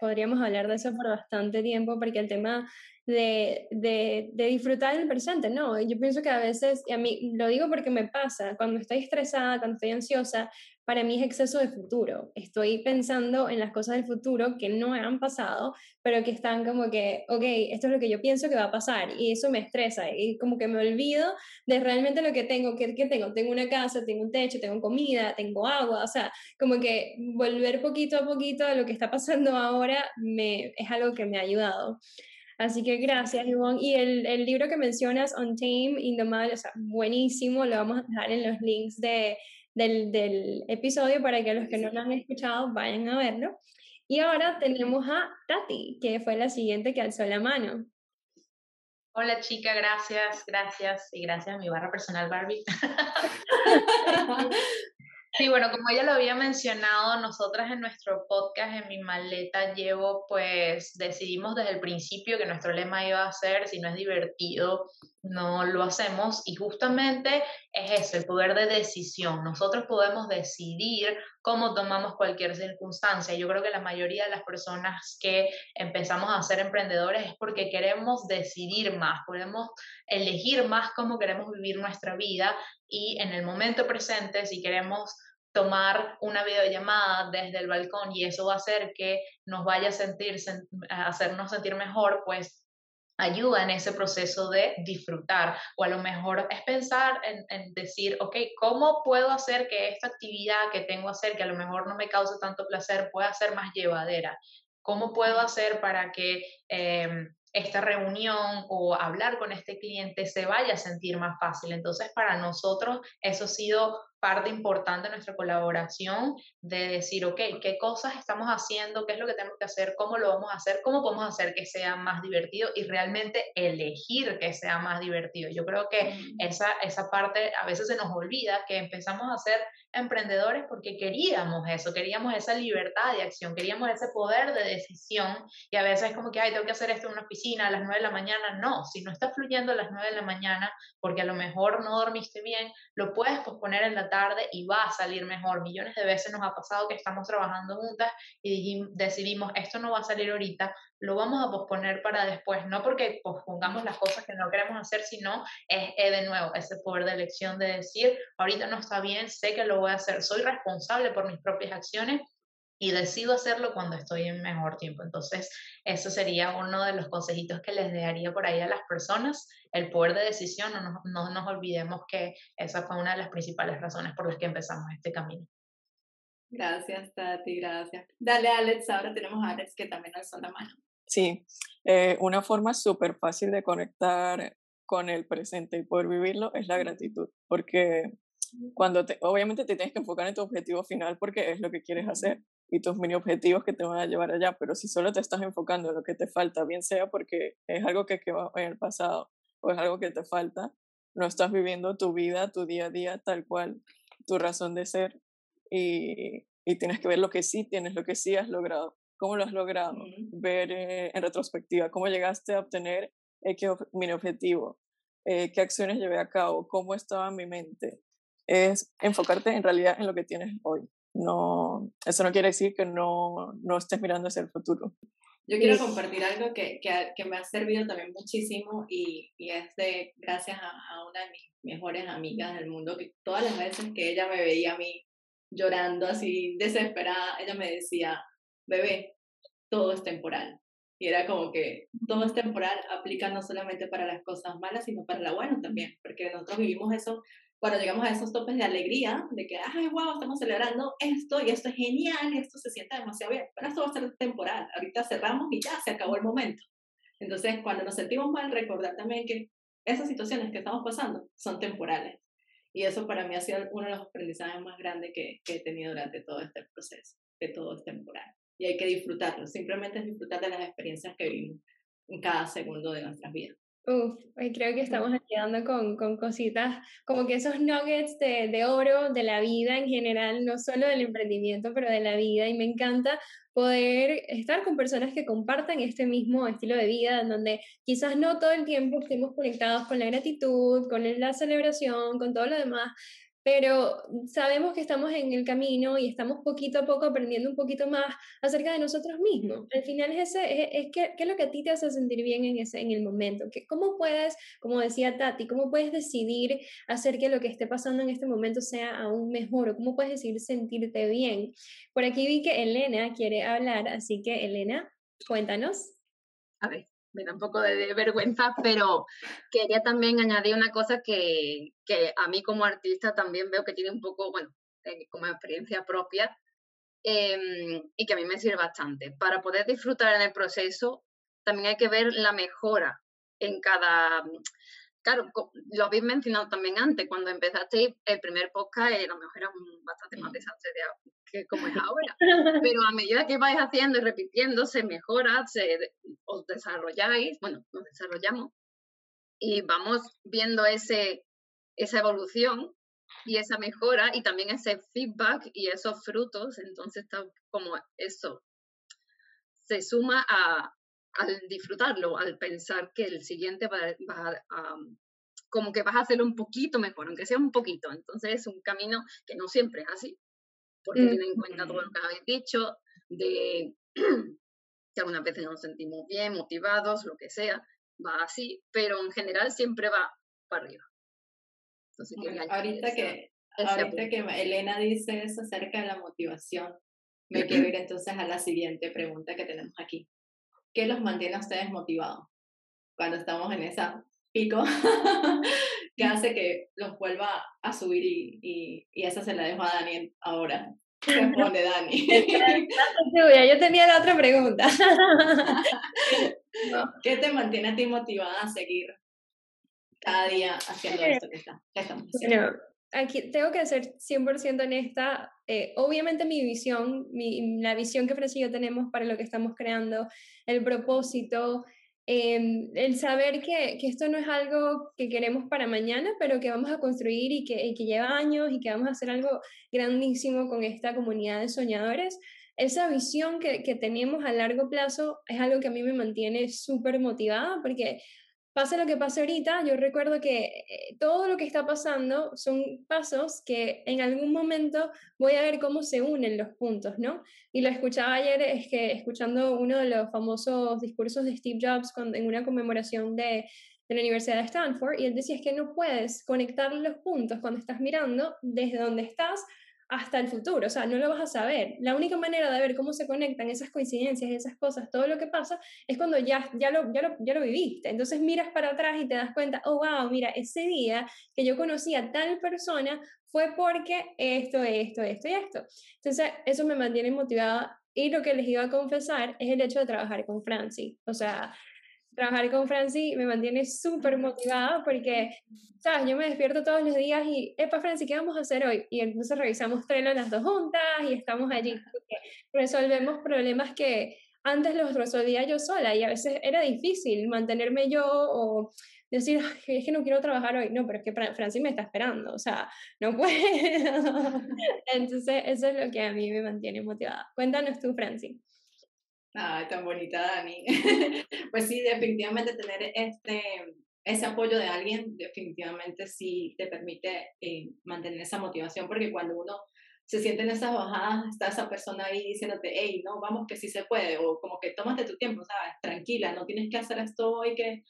podríamos hablar de eso por bastante tiempo, porque el tema de, de, de, disfrutar del presente, ¿no? Yo pienso que a veces, y a mí lo digo porque me pasa, cuando estoy estresada, cuando estoy ansiosa, para mí es exceso de futuro. Estoy pensando en las cosas del futuro que no han pasado, pero que están como que, ok, esto es lo que yo pienso que va a pasar y eso me estresa y como que me olvido de realmente lo que tengo, que, que tengo, tengo una casa, tengo un techo, tengo comida, tengo agua, o sea, como que volver poquito a poquito a lo que está pasando ahora me, es algo que me ha ayudado. Así que gracias, Ivonne. Y el, el libro que mencionas, On Tame, Indomable, o sea, buenísimo, lo vamos a dejar en los links de, del, del episodio para que los que no lo han escuchado vayan a verlo. Y ahora tenemos a Tati, que fue la siguiente que alzó la mano. Hola chica, gracias, gracias y gracias a mi barra personal Barbie. [LAUGHS] Sí, bueno, como ella lo había mencionado, nosotras en nuestro podcast, en mi maleta, llevo, pues decidimos desde el principio que nuestro lema iba a ser, si no es divertido, no lo hacemos. Y justamente es eso, el poder de decisión. Nosotros podemos decidir cómo tomamos cualquier circunstancia. Yo creo que la mayoría de las personas que empezamos a ser emprendedores es porque queremos decidir más, podemos elegir más cómo queremos vivir nuestra vida y en el momento presente, si queremos tomar una videollamada desde el balcón y eso va a hacer que nos vaya a sentir, hacernos sentir mejor, pues ayuda en ese proceso de disfrutar o a lo mejor es pensar en, en, decir, ok, ¿cómo puedo hacer que esta actividad que tengo que hacer, que a lo mejor no me cause tanto placer, pueda ser más llevadera? ¿Cómo puedo hacer para que em, esta reunión o hablar con este cliente se vaya a sentir más fácil? Entonces, para nosotros eso ha sido parte importante de nuestra colaboración de decir, ok, ¿qué cosas estamos haciendo? ¿Qué es lo que tenemos que hacer? ¿Cómo lo vamos a hacer? ¿Cómo podemos hacer que sea más divertido? Y realmente elegir que sea más divertido. Yo creo que esa, esa parte a veces se nos olvida que empezamos a ser emprendedores porque queríamos eso, queríamos esa libertad de acción, queríamos ese poder de decisión y a veces como que, ay, tengo que hacer esto en una oficina a las 9 de la mañana. No, si no está fluyendo a las 9 de la mañana porque a lo mejor no dormiste bien, lo puedes posponer en la tarde y va a salir mejor. Millones de veces nos ha pasado que estamos trabajando juntas y decidimos, esto no va a salir ahorita, lo vamos a posponer para después, no porque pospongamos las cosas que no queremos hacer, sino es, de nuevo ese poder de elección de decir, ahorita no está bien, sé que lo voy a hacer, soy responsable por mis propias acciones y decido hacerlo cuando estoy en mejor tiempo. Entonces, eso sería uno de los consejitos que les dejaría por ahí a las personas, el poder de decisión, no nos, no nos olvidemos que esa fue una de las principales razones por las que empezamos este camino. Gracias, Tati, gracias. Dale, Alex, ahora tenemos a Alex que también alzó la mano. Sí, eh, una forma súper fácil de conectar con el presente y poder vivirlo es la gratitud, porque cuando te, obviamente te tienes que enfocar en tu objetivo final porque es lo que quieres hacer, y tus mini objetivos que te van a llevar allá, pero si solo te estás enfocando en lo que te falta, bien sea porque es algo que quedó en el pasado o es algo que te falta, no estás viviendo tu vida, tu día a día tal cual, tu razón de ser y, y tienes que ver lo que sí tienes, lo que sí has logrado, cómo lo has logrado, ver eh, en retrospectiva cómo llegaste a obtener X mini objetivo, eh, qué acciones llevé a cabo, cómo estaba mi mente. Es enfocarte en realidad en lo que tienes hoy no, eso no quiere decir que no, no estés mirando hacia el futuro. Yo quiero compartir algo que, que, que, me ha servido también muchísimo y, y es de gracias a, a, una de mis mejores amigas del mundo, que todas las veces que ella me veía a mí llorando así desesperada, ella me decía, bebé, todo es temporal. Y era como que todo es temporal, aplica no solamente para las cosas malas, sino para la buena también, porque nosotros vivimos eso cuando llegamos a esos topes de alegría, de que, ay, wow, estamos celebrando esto y esto es genial y esto se siente demasiado bien, pero esto va a ser temporal, ahorita cerramos y ya, se acabó el momento. Entonces, cuando nos sentimos mal, recordar también que esas situaciones que estamos pasando son temporales. Y eso para mí ha sido uno de los aprendizajes más grandes que, que he tenido durante todo este proceso, que todo es temporal. Y hay que disfrutarlo, simplemente es disfrutar de las experiencias que vivimos en cada segundo de nuestras vidas. Uf, creo que estamos quedando con, con cositas como que esos nuggets de, de, oro de la vida en general, no solo del emprendimiento, pero de la vida. Y me encanta poder estar con personas que compartan este mismo estilo de vida, en donde quizás no todo el tiempo estemos conectados con la gratitud, con la celebración, con todo lo demás, pero sabemos que estamos en el camino y estamos poquito a poco aprendiendo un poquito más acerca de nosotros mismos. Al final es, ese, es, qué, es lo que a ti te hace sentir bien en, ese, en el momento. Que, ¿Cómo puedes, como decía Tati, cómo puedes decidir hacer que lo que esté pasando en este momento sea aún mejor o cómo puedes decidir sentirte bien? Por aquí vi que Elena quiere hablar, así que Elena, cuéntanos. A ver, me da un poco de vergüenza, pero quería también añadir una cosa que, que a mí como artista también veo que tiene un poco, bueno, eh, como experiencia propia em, y que a mí me sirve bastante. Para poder disfrutar en el proceso, también hay que ver la mejora en cada, claro, lo habéis mencionado también antes, cuando empezaste el primer podcast, eh, a lo mejor era un bastante más desastre de, que como es [LAUGHS] ahora, pero a medida que vais haciendo y repitiendo, se mejora, se, os desarrolláis, bueno, nos desarrollamos y vamos viendo ese, esa evolución y esa mejora y también ese feedback y esos frutos, entonces está como eso se suma a, al disfrutarlo, al pensar que el siguiente va, a, como que vas a hacerlo un poquito mejor, aunque sea un poquito. Entonces es un camino que no siempre es así, porque tiene en cuenta todo lo que habéis dicho, de [CLEARS THROAT] que algunas veces nos sentimos bien, motivados, lo que sea, va así, pero en general siempre va para arriba. Entonces, ahorita que, ahorita que Elena dice eso acerca de la motivación, me [CLEARS THROAT] quiero ir entonces a la siguiente pregunta que tenemos aquí. ¿Qué los mantiene a ustedes motivados cuando estamos en esa pico [LAUGHS] que hace que los vuelva a subir y, y, y esa se la dejo a Dani ahora? [LAUGHS] Responde Dani. [LAUGHS] Yo tenía la otra pregunta. ¿Qué te mantiene a ti motivada a seguir cada día haciendo esto que, está, estamos haciendo? Aquí tengo que ser 100% honesta. Eh, obviamente mi visión, mi, la visión que Francis y yo tenemos para lo que estamos creando, el propósito, em, el saber que, que, esto no es algo que queremos para mañana, pero que vamos a construir y que, y que lleva años y que vamos a hacer algo grandísimo con esta comunidad de soñadores. Esa visión que, que tenemos a largo plazo es algo que a mí me mantiene súper motivada porque pase lo que pase ahorita, yo recuerdo que eh, todo lo que está pasando son pasos que en algún momento voy a ver cómo se unen los puntos, ¿no? Y lo escuchaba ayer, es que escuchando uno de los famosos discursos de Steve Jobs en una conmemoración de, de la Universidad de Stanford, y él decía es que no puedes conectar los puntos cuando estás mirando desde donde estás hasta el futuro, o sea, no lo vas a saber. La única manera de ver cómo se conectan esas coincidencias, esas cosas, todo lo que pasa, es cuando ya, ya, lo, ya, lo, ya lo viviste. Entonces miras para atrás y te das cuenta, oh, wow, mira, ese día que yo conocí a tal persona fue porque esto, esto, esto y esto. Entonces, eso me mantiene motivada. Y lo que les iba a confesar es el hecho de trabajar con Franci. O sea, trabajar con Franci me mantiene súper motivada porque, ¿sabes? Yo me despierto todos los días y, epa, Franci, ¿qué vamos a hacer hoy? Y entonces revisamos Trello las dos juntas y estamos allí. Resolvemos problemas que antes los resolvía yo sola y a veces era difícil mantenerme yo o decir, es que no quiero trabajar hoy. No, pero es que Franci me está esperando, o sea, no [LAUGHS] puedo. [LAUGHS] Entonces, eso es lo que a mí me mantiene motivada. Cuéntanos tú, Franci. Ay, tan bonita, Dani. [LAUGHS] [LAUGHS] pues sí, definitivamente tener este, ese apoyo de alguien, definitivamente sí te permite eh, mantener esa motivación, porque cuando uno se siente en esas bajadas, está esa persona ahí diciéndote, hey, no, vamos que sí se puede, o como que tómate tu tiempo, ¿sabes? Tranquila, no tienes que hacer esto hoy que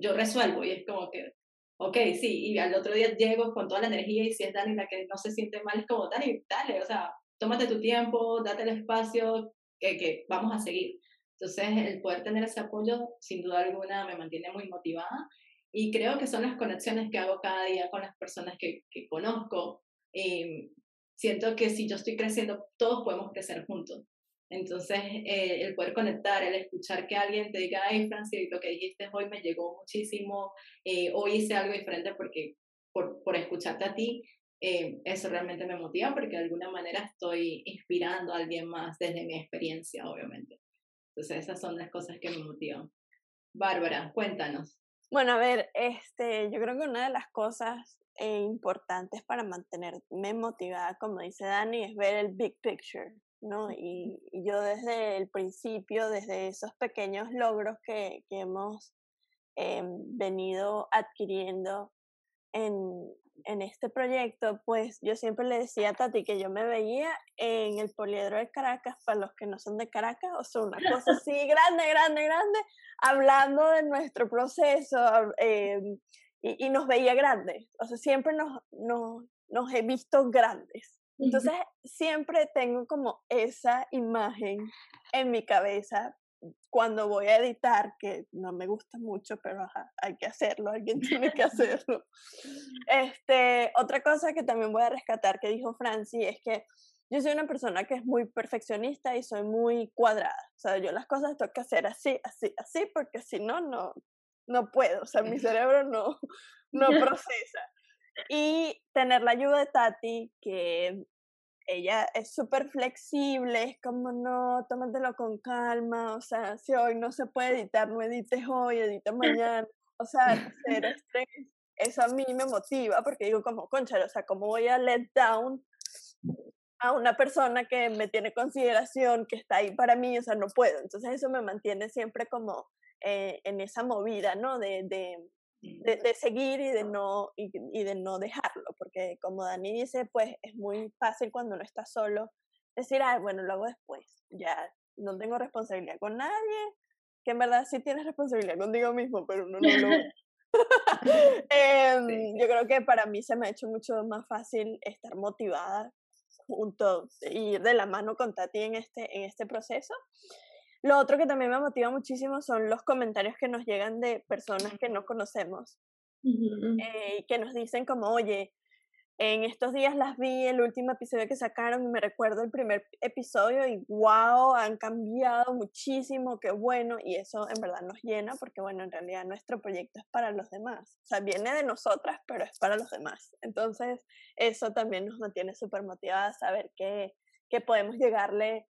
yo resuelvo, y es como que, ok, sí, y al otro día llego con toda la energía, y si es Dani la que no se siente mal, es como, Dani, dale, o sea, tómate tu tiempo, date el espacio, que, vamos a seguir. Entonces, el poder tener ese apoyo, sin duda alguna, me mantiene muy motivada y creo que son las conexiones que hago cada día con las personas que, que conozco. Eh, siento que si yo estoy creciendo, todos podemos crecer juntos. Entonces, eh, el poder conectar, el escuchar que alguien te diga, ay, Francis, lo que dijiste hoy me llegó muchísimo, eh, hoy hice algo diferente porque por, por escucharte a ti, eh, eso realmente me motiva porque de alguna manera estoy inspirando a alguien más desde mi experiencia, obviamente. Entonces esas son las cosas que me motivan. Bárbara, cuéntanos. Bueno, a ver, este, yo creo que una de las cosas eh, importantes para mantenerme motivada, como dice Dani, es ver el big picture, ¿no? Y, yo desde el principio, desde esos pequeños logros que, que hemos em, venido adquiriendo en, en este proyecto, pues yo siempre le decía a Tati que yo me veía en el poliedro de Caracas, para los que no son de Caracas, o sea, una cosa [LAUGHS] así grande, grande, grande, hablando de nuestro proceso eh, y, nos veía grandes, o sea, siempre nos, nos, nos he visto grandes. Entonces, siempre tengo como esa imagen en mi cabeza cuando voy a editar, que no me gusta mucho, pero hay que hacerlo, alguien [LAUGHS] tiene que [LAUGHS] hacerlo. Este, otra cosa que también voy a rescatar que dijo Franci es que yo soy una persona que es muy perfeccionista y soy muy cuadrada. O sea, yo las cosas tengo que hacer así, así, así, porque si no, no, no puedo. O sea, mi [LAUGHS] cerebro no, no procesa. Y tener la ayuda de Tati, que ella es súper flexible, es como no, tómatelo con calma, o sea, si hoy no se puede editar, no edites hoy, edita mañana, o sea, [LAUGHS] cero estrés, eso a mí me motiva porque digo como, concha, o sea, ¿cómo voy a let down a una persona que me tiene consideración, que está ahí para mí, o sea, no puedo, entonces eso me mantiene siempre como eh, en esa movida, ¿no? De, de, de, seguir y de, no, y, de no dejarlo, porque como Dani dice, pues es muy fácil cuando uno está solo decir, ah, bueno, lo hago después, ya no tengo responsabilidad con nadie, que en verdad sí tienes responsabilidad contigo mismo, pero uno no lo... eh, [LAUGHS] [LAUGHS] yo creo que para mí se me ha hecho mucho más fácil estar motivada junto, ir de la mano con Tati en este, en este proceso. Lo otro que también me motiva muchísimo son los comentarios que nos llegan de personas que no conocemos, eh, que nos dicen como, oye, en estos días las vi, el último episodio que sacaron, y me recuerdo el primer episodio y wow, han cambiado muchísimo, qué bueno, y eso en verdad nos llena porque bueno, en realidad nuestro proyecto es para los demás, o sea, viene de nosotras, pero es para los demás. Entonces, eso también nos mantiene súper motivadas a saber que, que podemos llegarle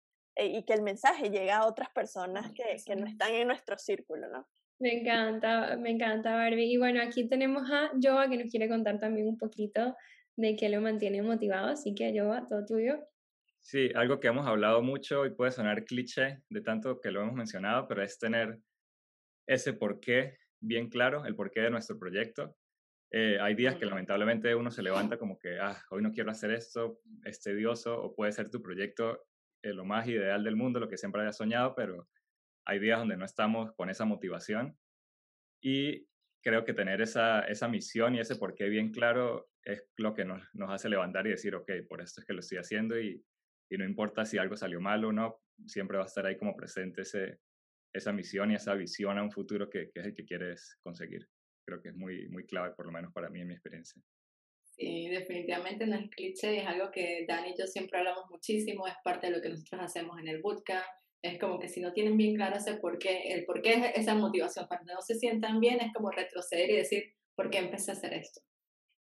y que el mensaje llegue a otras personas que, que no están en nuestro círculo, ¿no? Me encanta, me encanta Barbie. Y bueno, aquí tenemos a Joa que nos quiere contar también un poquito de qué lo mantiene motivado, así que Joa, todo tuyo. Sí, algo que hemos hablado mucho y puede sonar cliché de tanto que lo hemos mencionado, pero es tener ese porqué bien claro, el porqué de nuestro proyecto. Eh, hay días que lamentablemente uno se levanta [CLEARS THROAT] como que, ah, hoy no quiero hacer esto, es tedioso, o puede ser tu proyecto eh, lo más ideal del mundo, lo que siempre había soñado, pero hay días donde no estamos con esa motivación. Y creo que tener esa, esa misión y ese porqué bien claro es lo que nos, hace levantar y decir, ok, por esto es que lo estoy haciendo y, y no importa si algo salió mal o no, siempre va a estar ahí como presente ese, esa misión y esa visión a un futuro que, que es el que quieres conseguir. Creo que es muy, muy clave, por lo menos para mí en mi experiencia. Sí, definitivamente no es cliché, es algo que Dani y yo siempre hablamos muchísimo, es parte de lo que nosotros hacemos en el bootcamp. Es como que si no tienen bien claro ese por qué, el por qué es esa motivación, cuando no se sientan bien, es como retroceder y decir, ¿por qué empecé a hacer esto?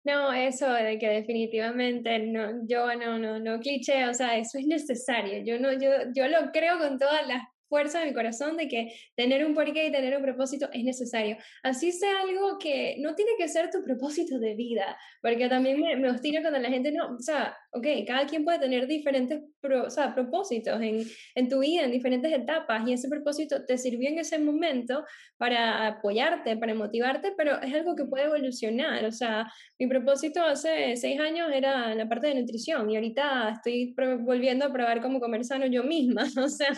No, eso de que definitivamente no, yo no, no, no cliché, o sea, eso es necesario. Yo no, yo, yo lo creo con todas las fuerza de mi corazón de que tener un porqué y tener un propósito es necesario. Así sea algo que no tiene que ser tu propósito de vida, porque también me, me cuando la gente no, o sea, ok, cada quien puede tener diferentes o sea, propósitos en, en tu vida, en diferentes etapas, y ese propósito te sirvió en ese momento para apoyarte, para motivarte, pero es algo que puede evolucionar. O sea, mi propósito hace seis años era la parte de nutrición y ahorita estoy volviendo a probar cómo comer sano yo misma. [LAUGHS] O sea,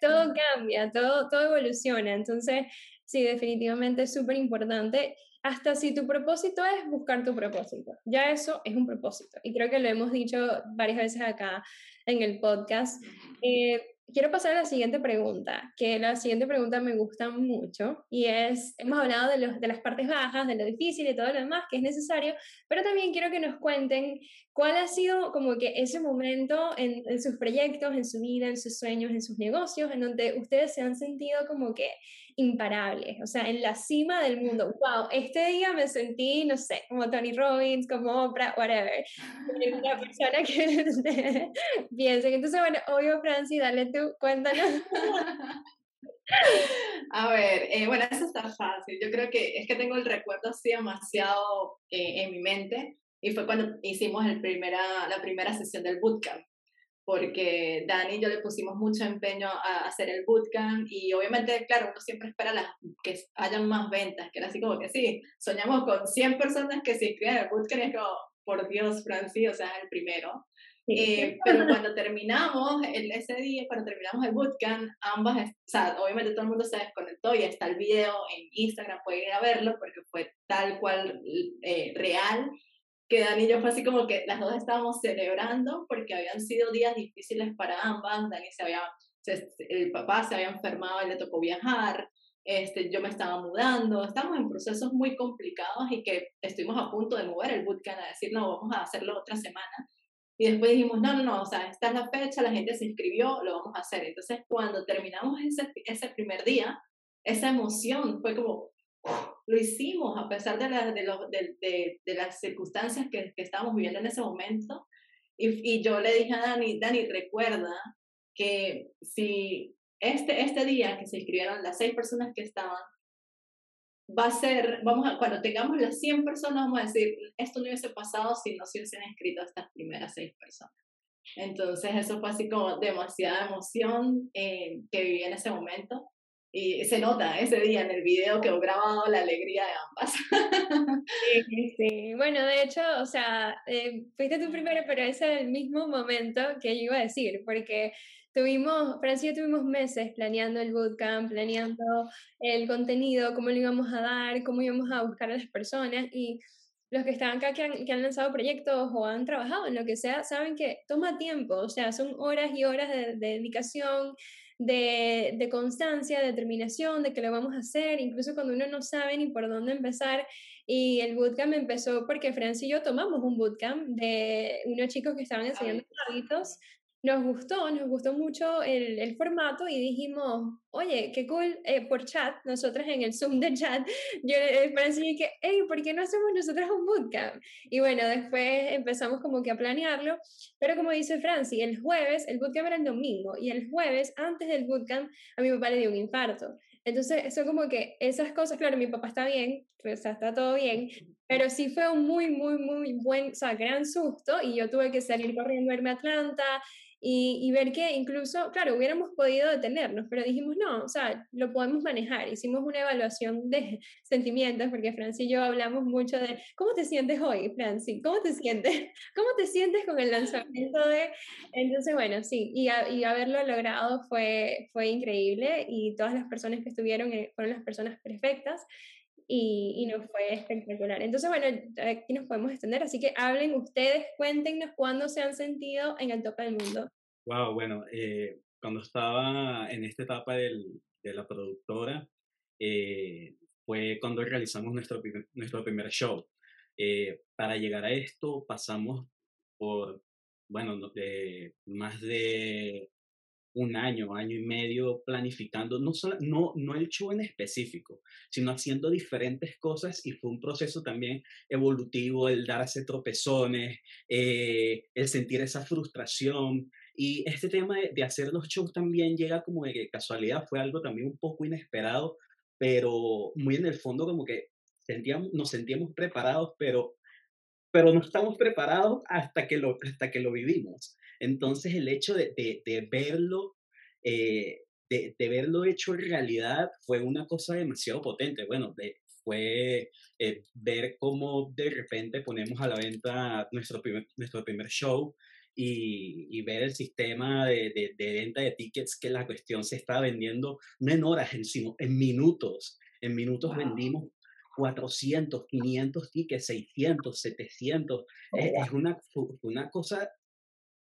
todo cambia, todo, todo evoluciona. Entonces, sí, definitivamente es súper importante hasta si tu propósito es buscar tu propósito. Ya eso es un propósito. Y creo que lo hemos dicho varias veces acá en el podcast. Eh, quiero pasar a la siguiente pregunta, que la siguiente pregunta me gusta mucho y es, hemos hablado de, los, de las partes bajas, de lo difícil y todo lo demás que es necesario, pero también quiero que nos cuenten cuál ha sido como que ese momento en, en sus proyectos, en su vida, en sus sueños, en sus negocios, en donde ustedes se han sentido como que imparables, o sea, en la cima del mundo. Wow, este día me sentí, no sé, como Tony Robbins, como Oprah, whatever. Una persona que [LAUGHS] piensen. Entonces, bueno, obvio, Francis, dale tú, cuéntanos. A ver, eh, bueno, eso está fácil. Yo creo que es que tengo el recuerdo así demasiado eh, en mi mente y fue cuando hicimos el primera, la primera sesión del bootcamp porque Dani y yo le pusimos mucho empeño a hacer el bootcamp y obviamente, claro, uno siempre espera las, que hayan más ventas, que era así como que sí, soñamos con 100 personas que se inscriban el bootcamp y es como, por Dios, Francis, o sea, el primero. Eh, pero cuando terminamos el, ese día, cuando terminamos el bootcamp, ambas, o sea, obviamente todo el mundo se desconectó y está el video en Instagram, pueden ir a verlo porque fue tal cual eh, real que Dani y yo fue así como que las dos estábamos celebrando porque habían sido días difíciles para ambas. Dani se había, el papá se había enfermado y le tocó viajar. Este, yo me estaba mudando, estamos en procesos muy complicados y que estuvimos a punto de mover el bootcamp a decir, no, vamos a hacerlo otra semana. Y después dijimos, no, no, no, o sea, esta es la fecha, la gente se inscribió, lo vamos a hacer. Entonces, cuando terminamos ese, ese primer día, esa emoción fue como, lo hicimos a pesar de, la, de, de, de, las circunstancias que, que, estábamos viviendo en ese momento. Y, y, yo le dije a Dani, Dani, recuerda que si este, este día que se inscribieron las seis personas que estaban, va a ser, vamos a, cuando tengamos las 100 personas, vamos a decir, esto no hubiese pasado si no se hubiesen inscrito estas primeras seis personas. Entonces eso fue así como demasiada emoción eh, que viví en ese momento y se nota ese día en el video que he grabado la alegría de ambas. [LAUGHS] Sí, sí. Bueno, de hecho, o sea, eh, fuiste tú primero, pero ese es el mismo momento que yo iba a decir, porque tuvimos, Francia tuvimos meses planeando el bootcamp, planeando el contenido, cómo lo íbamos a dar, cómo íbamos a buscar a las personas y los que están acá que han, que han, lanzado proyectos o han trabajado en lo que sea, saben que toma tiempo, o sea, son horas y horas de, de dedicación, de, de, constancia, de determinación, de que lo vamos a hacer, incluso cuando uno no sabe ni por dónde empezar. Y el bootcamp empezó porque Francia y yo tomamos un bootcamp de unos chicos que estaban enseñando hábitos nos gustó, nos gustó mucho el, el, formato y dijimos, oye, qué cool, eh, por chat, nosotros en el Zoom de chat, [LAUGHS] yo le dije, hey, ¿por qué no hacemos nosotros un bootcamp? Y bueno, después empezamos como que a planearlo, pero como dice Franci, el jueves, el bootcamp era el domingo, y el jueves, antes del bootcamp, a mi papá le dio un infarto. Entonces, eso como que esas cosas, claro, mi papá está bien, sea, está todo bien, pero sí fue un muy, muy, muy buen, o sea, gran susto y yo tuve que salir corriendo a irme a Atlanta y, ver que incluso, claro, hubiéramos podido detenernos, pero dijimos, no, o sea, lo podemos manejar. Hicimos una evaluación de [LAUGHS] sentimientos, porque Franci y yo hablamos mucho de, ¿cómo te sientes hoy, Franci? ¿Cómo te sientes? [LAUGHS] ¿Cómo te sientes con el lanzamiento de...? Entonces, bueno, sí, y, y haberlo logrado fue, fue increíble y todas las personas que estuvieron eh, fueron las personas perfectas y, y, nos fue espectacular. Entonces, bueno, aquí nos podemos extender, así que hablen ustedes, cuéntenos cuándo se han sentido en el tope del mundo. Wow, bueno, eh, cuando estaba en esta etapa del, de la productora, eh, fue cuando realizamos nuestro, nuestro primer show. Eh, para llegar a esto pasamos por, bueno, de más de un año, año y medio planificando, no, solo, no, no el show en específico, sino haciendo diferentes cosas y fue un proceso también evolutivo el darse tropezones, eh, el sentir esa frustración. Y este tema de, de, hacer los shows también llega como de casualidad, fue algo también un poco inesperado, pero muy en el fondo como que sentíamos, nos sentíamos preparados, pero, pero no estamos preparados hasta que lo, hasta que lo vivimos. Entonces el hecho de, de, verlo, eh, de, de, verlo hecho realidad fue una cosa demasiado potente. Bueno, fue eh, ver cómo de repente ponemos a la venta nuestro primer, nuestro primer show y, y, ver el sistema de, de, de, venta de tickets que la cuestión se está vendiendo no en horas, sino en minutos. En minutos vendimos 400, 500 tickets, 600, 700. es, una, una cosa,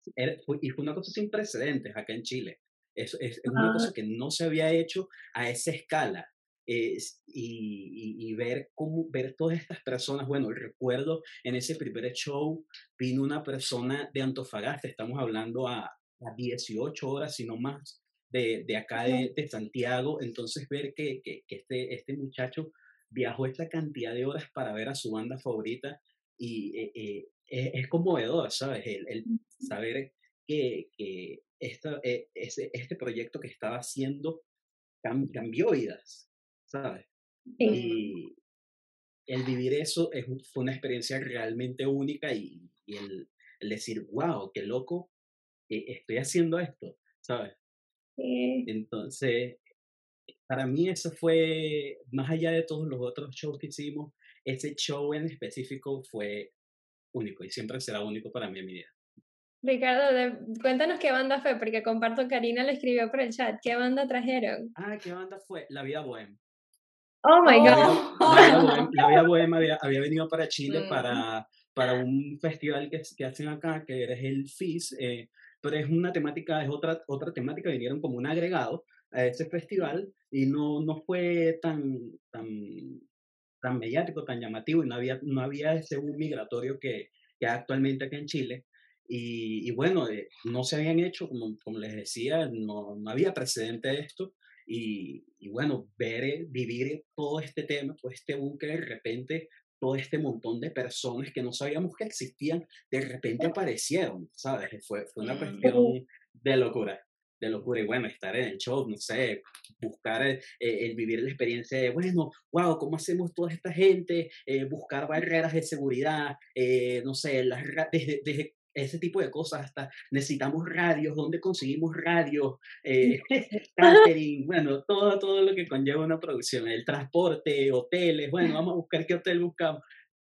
y fue una cosa sin precedentes acá en Chile. Es, es, una cosa que no se había hecho a esa escala. Es, y, y, ver cómo ver todas estas personas, bueno, recuerdo en ese primer show vino una persona de Antofagasta, estamos hablando a, a 18 horas, si no más, de, de acá de, de, Santiago, entonces ver que, que, que, este, este muchacho viajó esta cantidad de horas para ver a su banda favorita y eh, eh, es, conmovedor, ¿sabes? El, el saber que, que esta, eh, ese, este proyecto que estaba haciendo cambió vidas, ¿sabes? Y el vivir eso es, fue una experiencia realmente única y, y el, el, decir, wow, qué loco, estoy haciendo esto, ¿sabes? Sí. Entonces, para mí eso fue, más allá de todos los otros shows que hicimos, ese show en específico fue único y siempre será único para mí en mi vida. Ricardo, cuéntanos qué banda fue, porque comparto, Karina le escribió por el chat, ¿qué banda trajeron? Ah, ¿qué banda fue? La Vida Bohem. Oh my God. La Vida Bohem, había, había, venido para Chile mm. para, para un festival que, que hacen acá, que es el FIS, eh, pero es una temática, es otra, otra temática, vinieron como un agregado a ese festival y no, no fue tan, tan, tan mediático, tan llamativo y no había, no había ese boom migratorio que, que actualmente acá en Chile. Y, y bueno, eh, no se habían hecho, como, como les decía, no, no había precedente de esto. Y, y, bueno, ver, vivir todo este tema, todo este que de repente todo este montón de personas que no sabíamos que existían, de repente aparecieron, ¿sabes? Fue, fue una cuestión de locura de locura y bueno, estar en el show, no sé, buscar eh, el vivir la experiencia de, bueno, wow, ¿cómo hacemos toda esta gente? Eh, buscar barreras de seguridad, eh, no sé, las, desde, desde, ese tipo de cosas hasta necesitamos radios, ¿dónde conseguimos radios? [LAUGHS] catering, bueno, todo, todo lo que conlleva una producción, el transporte, hoteles, bueno, vamos a buscar qué hotel buscamos.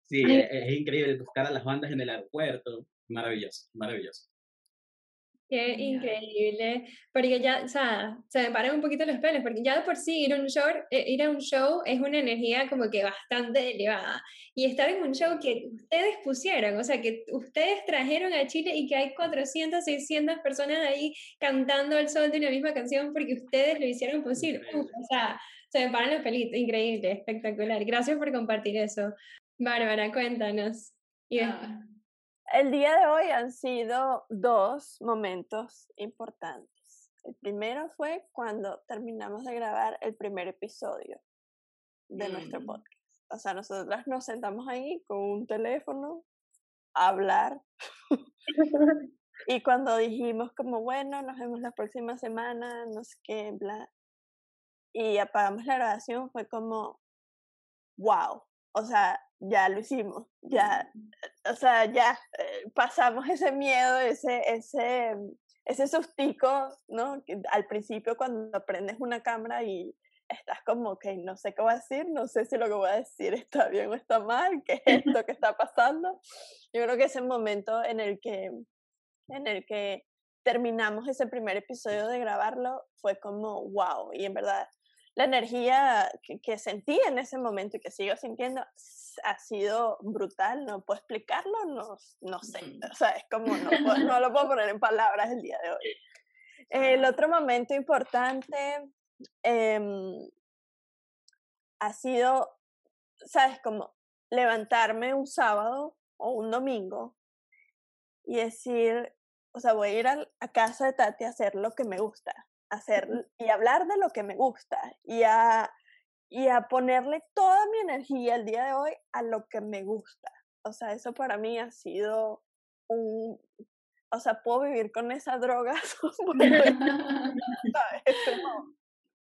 Sí, es, es increíble buscar a las bandas en el aeropuerto, maravilloso, maravilloso. Qué increíble, porque ya, o sea, se me paran un poquito los pelos, porque ya de por sí ir a un show, eh, ir a un show es una energía como que bastante elevada. Y estar en un show que ustedes pusieron, o sea, que ustedes trajeron a Chile y que hay 400, 600 personas ahí cantando al sol de una misma canción porque ustedes lo hicieron posible. o sea, se me paran los pelitos, increíble, espectacular. Gracias por compartir eso. Bárbara, cuéntanos. Y ah. El día de hoy han sido dos momentos importantes. El primero fue cuando terminamos de grabar el primer episodio de nuestro mm. podcast. O sea, nosotras nos sentamos ahí con un teléfono a hablar. [LAUGHS] [LAUGHS] y cuando dijimos como, bueno, nos vemos la próxima semana, no sé qué, bla. Y apagamos la grabación, fue como, wow. O sea, ya lo hicimos, ya, o sea, ya eh, pasamos ese miedo, ese, ese, ese sustico, ¿no? Al principio cuando prendes una cámara y estás como, que no sé qué voy a decir, no sé si lo que voy a decir [LAUGHS] está bien o está mal, qué es [LAUGHS] esto que está pasando. Yo creo que ese momento en el que, en el que terminamos ese primer episodio de grabarlo fue como, wow, y en verdad la energía que, que, sentí en ese momento y que sigo sintiendo ha sido brutal, no puedo explicarlo, no, no sé, o sea, es como, no, [LAUGHS] no lo puedo poner en palabras el día de hoy. El otro momento importante eh, ha sido, ¿sabes? Como levantarme un sábado o un domingo y decir, o sea, voy a ir a, a casa de Tati a hacer lo que me gusta, hacer y hablar de lo que me gusta y a, y a ponerle toda mi energía el día de hoy a lo que me gusta. O sea, eso para mí ha sido un, o sea, puedo vivir con esa droga. [LAUGHS] [LAUGHS]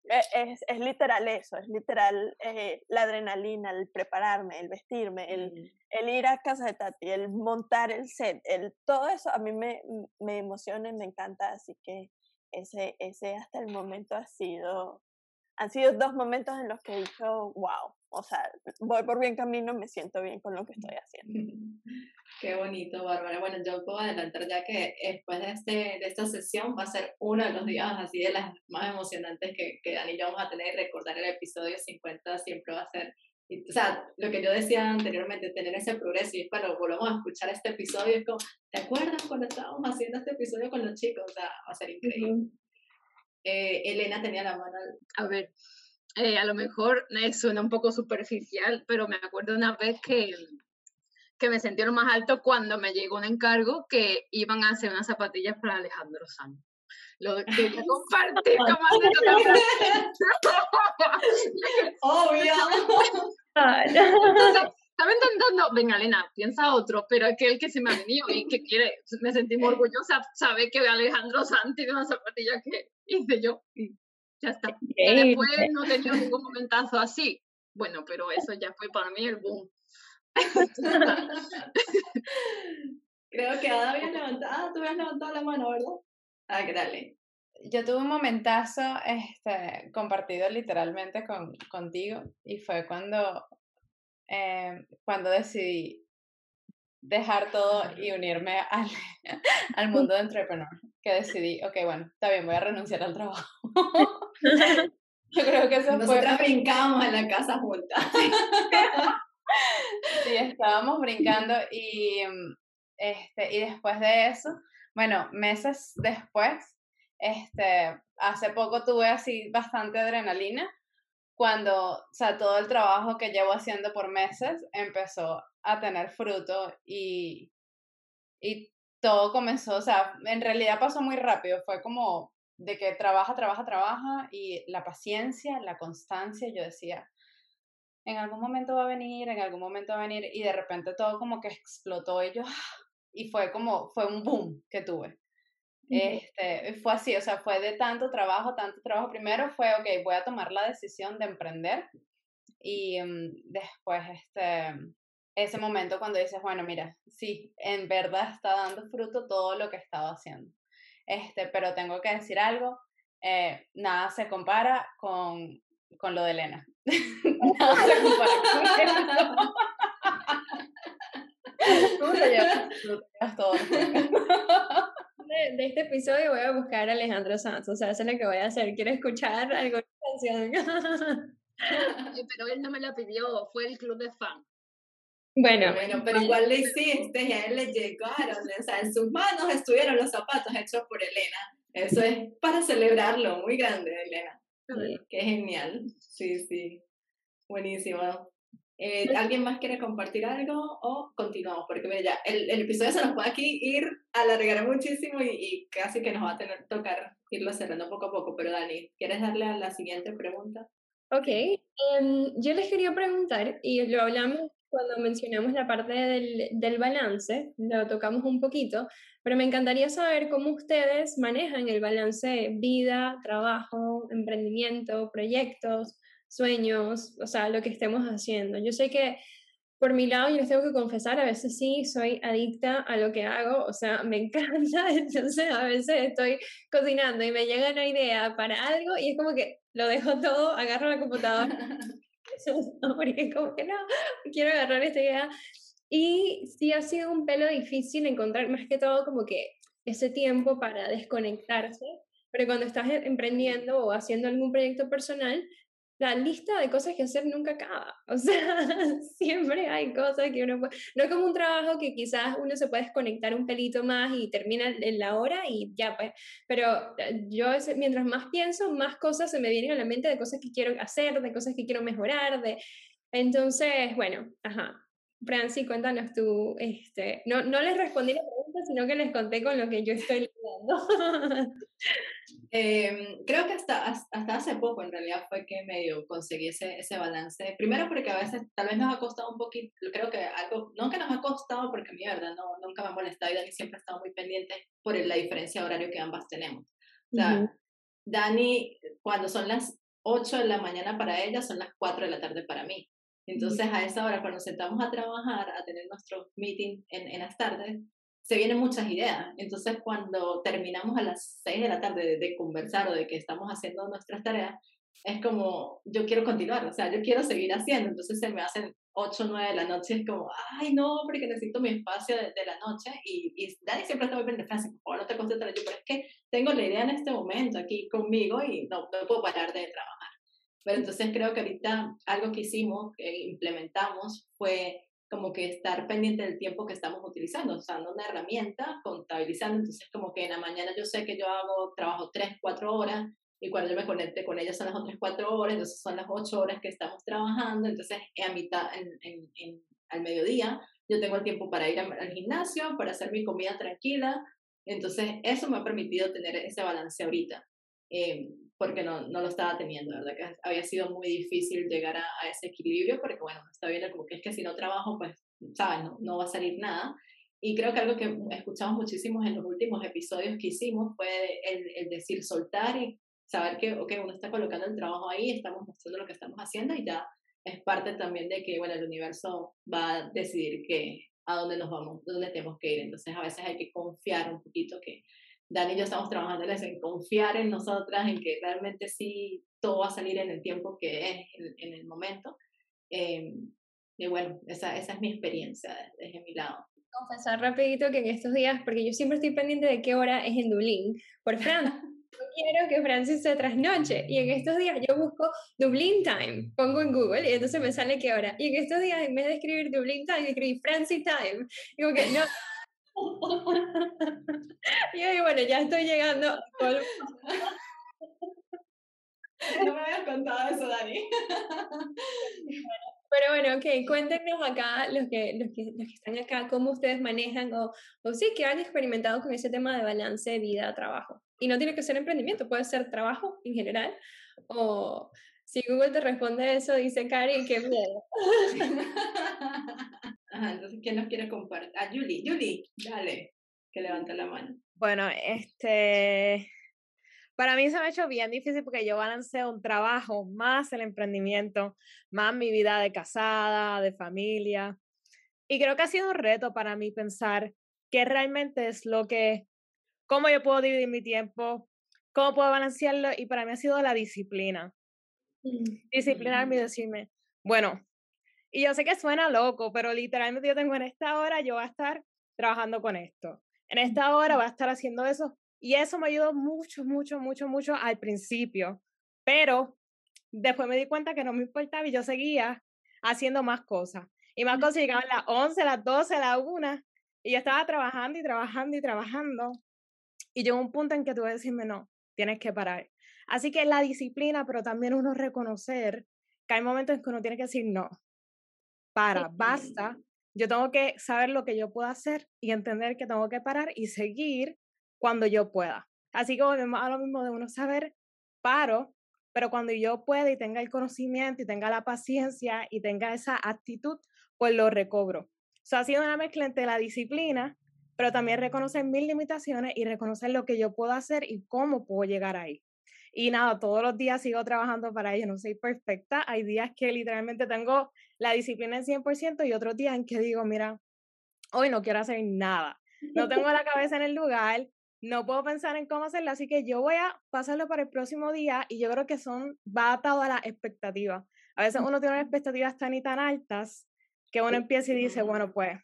E, es, es, literal eso, es literal eh, la adrenalina, el prepararme, el vestirme, el, el, ir a casa de Tati, el montar el set, el, todo eso a mí me, me emociona y me encanta, así que ese, ese hasta el momento ha sido, han sido dos momentos en los que he dicho, wow, o sea, voy por bien camino, me siento bien con lo que estoy haciendo. [LAUGHS] Qué bonito, Bárbara. Bueno, yo puedo adelantar ya que después de, este, de esta sesión va a ser uno de los días así de las más emocionantes que, que Dani y yo vamos a tener. Recordar el episodio 50 siempre va a ser, o sea, lo que yo decía anteriormente, tener ese progreso y es cuando volvamos a escuchar este episodio, es como, ¿te acuerdas cuando estábamos haciendo este episodio con los chicos? O sea, va a ser increíble. eh, Elena tenía la mano. A ver, eh, a lo mejor eh, suena un poco superficial, pero me acuerdo una vez que que me sentí lo más alto cuando me llegó un encargo que iban a hacer unas zapatillas para Alejandro Sanz. Lo con más de [LAUGHS] Obvio. Estaba intentando, venga Elena, piensa otro, pero aquel que se me ha venido y que quiere, me sentí muy orgullosa, sabe que Alejandro Sanz tiene una zapatilla que hice yo y ya está. después no he tenido ningún momentazo así. Bueno, pero eso ya fue para mí el boom. [LAUGHS] Creo que Ada había levantado, ah, tú habías levantado la mano, ¿verdad? Ah, dale. Yo tuve un momentazo este, compartido literalmente con, contigo y fue cuando, eh, cuando decidí dejar todo y unirme [LAUGHS] al, al mundo de entrepreneur, que decidí, ok, bueno, está bien, voy a renunciar al trabajo. [LAUGHS] [LAUGHS] Yo creo que eso Nosotras fue... brincamos en la casa juntas. Sí, estábamos brincando y, este, y después de eso, bueno, meses después, este, hace poco tuve así bastante adrenalina cuando, o sea, todo el trabajo que llevo haciendo por meses empezó a tener fruto y, y todo comenzó, o sea, en realidad pasó muy rápido, fue como de que trabaja, trabaja, trabaja y la paciencia, la constancia, yo decía, en algún momento va a venir, en algún momento va a venir, y de repente todo como que explotó y yo, y fue como, fue un boom que tuve. Este, fue así, o sea, fue de tanto trabajo, tanto trabajo. Primero fue, ok, voy a tomar la decisión de emprender y mm, después, este, ese momento cuando dices, bueno, mira, sí, en verdad está dando fruto todo lo que estaba haciendo. Este, pero tengo que decir algo, eh, nada se compara con con lo de Elena. [LAUGHS] [LAUGHS] De, de, este episodio voy a buscar a Alejandro Sanz, o sea, eso es lo que voy a hacer. Quiero escuchar alguna canción. pero él no me la pidió, fue el club de fan. Bueno, bueno, pero igual le hiciste y a él le llegaron, o sea, en sus manos estuvieron los zapatos hechos por Elena. Eso es para celebrarlo, muy grande, Elena. Qué genial. Sí, sí. Buenísimo. Eh, ¿Alguien más quiere compartir algo o continuamos? Porque ya, el, el, episodio se nos puede aquí ir a alargar muchísimo y, y, casi que nos va a tener tocar irlo cerrando poco a poco. Pero Dani, ¿quieres darle a la siguiente pregunta? Ok, um, yo les quería preguntar, y lo hablamos cuando mencionamos la parte del, del balance, lo tocamos un poquito, pero me encantaría saber cómo ustedes manejan el balance vida, trabajo, emprendimiento, proyectos, sueños, o sea, lo que estemos haciendo. Yo sé que por mi lado, yo les tengo que confesar, a veces sí soy adicta a lo que hago, o sea, me [LAUGHS] encanta, entonces a veces estoy cocinando y me llega una idea para algo y es como que lo dejo todo, agarro la computadora, [LAUGHS] [LAUGHS] porque como que no, quiero agarrar esta idea y sí ha sido un pelo difícil encontrar más que todo como que ese tiempo para desconectarse, pero cuando estás emprendiendo o haciendo algún proyecto personal, la lista de cosas que hacer nunca acaba. [LAUGHS] O sea, siempre hay cosas que uno puede... No es como un trabajo que quizás uno se puede desconectar un pelito más y termina en la hora y ya, pues. Pero eh, yo mientras más pienso, más cosas se me vienen a la mente de cosas que quiero hacer, de cosas que quiero mejorar, de... Entonces, bueno, ajá. Franci, cuéntanos tú, este, no, no les respondí la pregunta, sino que les conté con lo que yo estoy lidiando. [LAUGHS] Em, creo que hasta, hasta hace poco en realidad fue que medio conseguí ese, ese balance. Primero porque a veces tal vez nos ha costado un poquito, creo que algo, no que nos ha costado porque a mí, verdad, no, nunca me ha molestado y Dani siempre ha estado muy pendiente por la diferencia de horario que ambas tenemos. O sea, Dani, cuando son las 8 de la mañana para ella, son las 4 de la tarde para mí. Entonces, a esa hora, cuando nos sentamos a trabajar, a tener nuestro meeting en, en las tardes, se vienen muchas ideas. Entonces, cuando terminamos a las 6 de la tarde de, conversar o de que estamos haciendo nuestras tareas, es como, yo quiero continuar, o sea, yo quiero seguir haciendo. Entonces, se me hacen 8 o 9 de la noche, es como, ay, no, porque necesito mi espacio de, la noche. Y, y Dani siempre está muy pendiente, por favor, no te concentras yo, pero es que tengo la idea en este momento aquí conmigo y no, no puedo parar de trabajar. Pero entonces creo que ahorita algo que hicimos, que implementamos, fue como que estar pendiente del tiempo que estamos utilizando, usando una herramienta, contabilizando, entonces como que en la mañana yo sé que yo hago, trabajo 3, 4 horas, y cuando yo me conecte con ella son las otras 4 horas, entonces son las 8 horas que estamos trabajando, entonces a mitad, en, en, en, al mediodía, yo tengo el tiempo para ir al gimnasio, para hacer mi comida tranquila, entonces eso me ha permitido tener ese balance ahorita. Eh, porque no, no lo estaba teniendo, ¿verdad? Que había sido muy difícil llegar a, a, ese equilibrio, porque bueno, está bien, como que es que si no trabajo, pues, ¿sabes? No, no va a salir nada. Y creo que algo que escuchamos muchísimo en los últimos episodios que hicimos fue el, el decir soltar y saber que, ok, uno está colocando el trabajo ahí, estamos mostrando lo que estamos haciendo y ya es parte también de que, bueno, el universo va a decidir que, a dónde nos vamos, dónde tenemos que ir. Entonces a veces hay que confiar un poquito que Dani y yo estamos trabajando en confiar en nosotras, en que realmente sí todo va a salir en el tiempo que es, en, el momento. Eh, y bueno, esa, esa es mi experiencia desde, mi lado. Confesar rapidito que en estos días, porque yo siempre estoy pendiente de qué hora es en Dublín, por Francia. [LAUGHS] yo quiero que Francis se trasnoche y en estos días yo busco Dublín Time, pongo en Google y entonces me sale qué hora. Y en estos días en vez de escribir Dublín Time, escribí Francis Time. Digo que no, y bueno, ya estoy llegando. [LAUGHS] No me habías contado eso, Dani. [LAUGHS] Pero bueno, ok, cuéntenos acá, los que, los que, los que están acá, cómo ustedes manejan o, o sí, que han experimentado con ese tema de balance vida-trabajo. Y no tiene que ser emprendimiento, puede ser trabajo en general. O si Google te responde eso, dice Cari, qué miedo. [LAUGHS] entonces, ¿quién nos quiere compartir? Ah, Julie, Julie, dale, que levanta la mano. Bueno, este, para mí se me ha hecho bien difícil porque yo balanceo un trabajo más el emprendimiento, más mi vida de casada, de familia. Y creo que ha sido un reto para mí pensar qué realmente es lo que, cómo yo puedo dividir mi tiempo, cómo puedo balancearlo. Y para mí ha sido la disciplina. Mm, Disciplinarme y decirme, bueno, y yo sé que suena loco, pero literalmente yo tengo en esta hora, yo voy a estar trabajando con esto. En esta hora voy a estar haciendo eso. Y eso me ayudó mucho, mucho, mucho, mucho al principio. Pero después me di cuenta que no me importaba y yo seguía haciendo más cosas. Y más cosas llegaban a las 11, las 12, las 1. Y yo estaba trabajando y trabajando y trabajando. Y llegó un punto en que tuve que decirme, no, tienes que parar. Así que la disciplina, pero también uno reconocer que hay momentos en que uno tiene que decir no para, basta. Yo tengo que saber lo que yo puedo hacer y entender que tengo que parar y seguir cuando yo pueda. Así que volvemos a lo mismo de uno saber, paro, pero cuando yo pueda y tenga el conocimiento y tenga la paciencia y tenga esa actitud, pues lo recobro. O sea, ha sido una mezcla entre la disciplina, pero también reconocer mis limitaciones y reconocer lo que yo puedo hacer y cómo puedo llegar ahí. Y nada, todos los días sigo trabajando para ello, no soy perfecta. Hay días que literalmente tengo la disciplina en 100% y otros días en que digo, mira, hoy no quiero hacer nada. No tengo la [LAUGHS] cabeza en el lugar, no puedo pensar en cómo hacerlo, así que yo voy a pasarlo para el próximo día y yo creo que son, va atado a la expectativa. A veces uno tiene expectativas tan y tan altas que uno empieza y dice, bueno, pues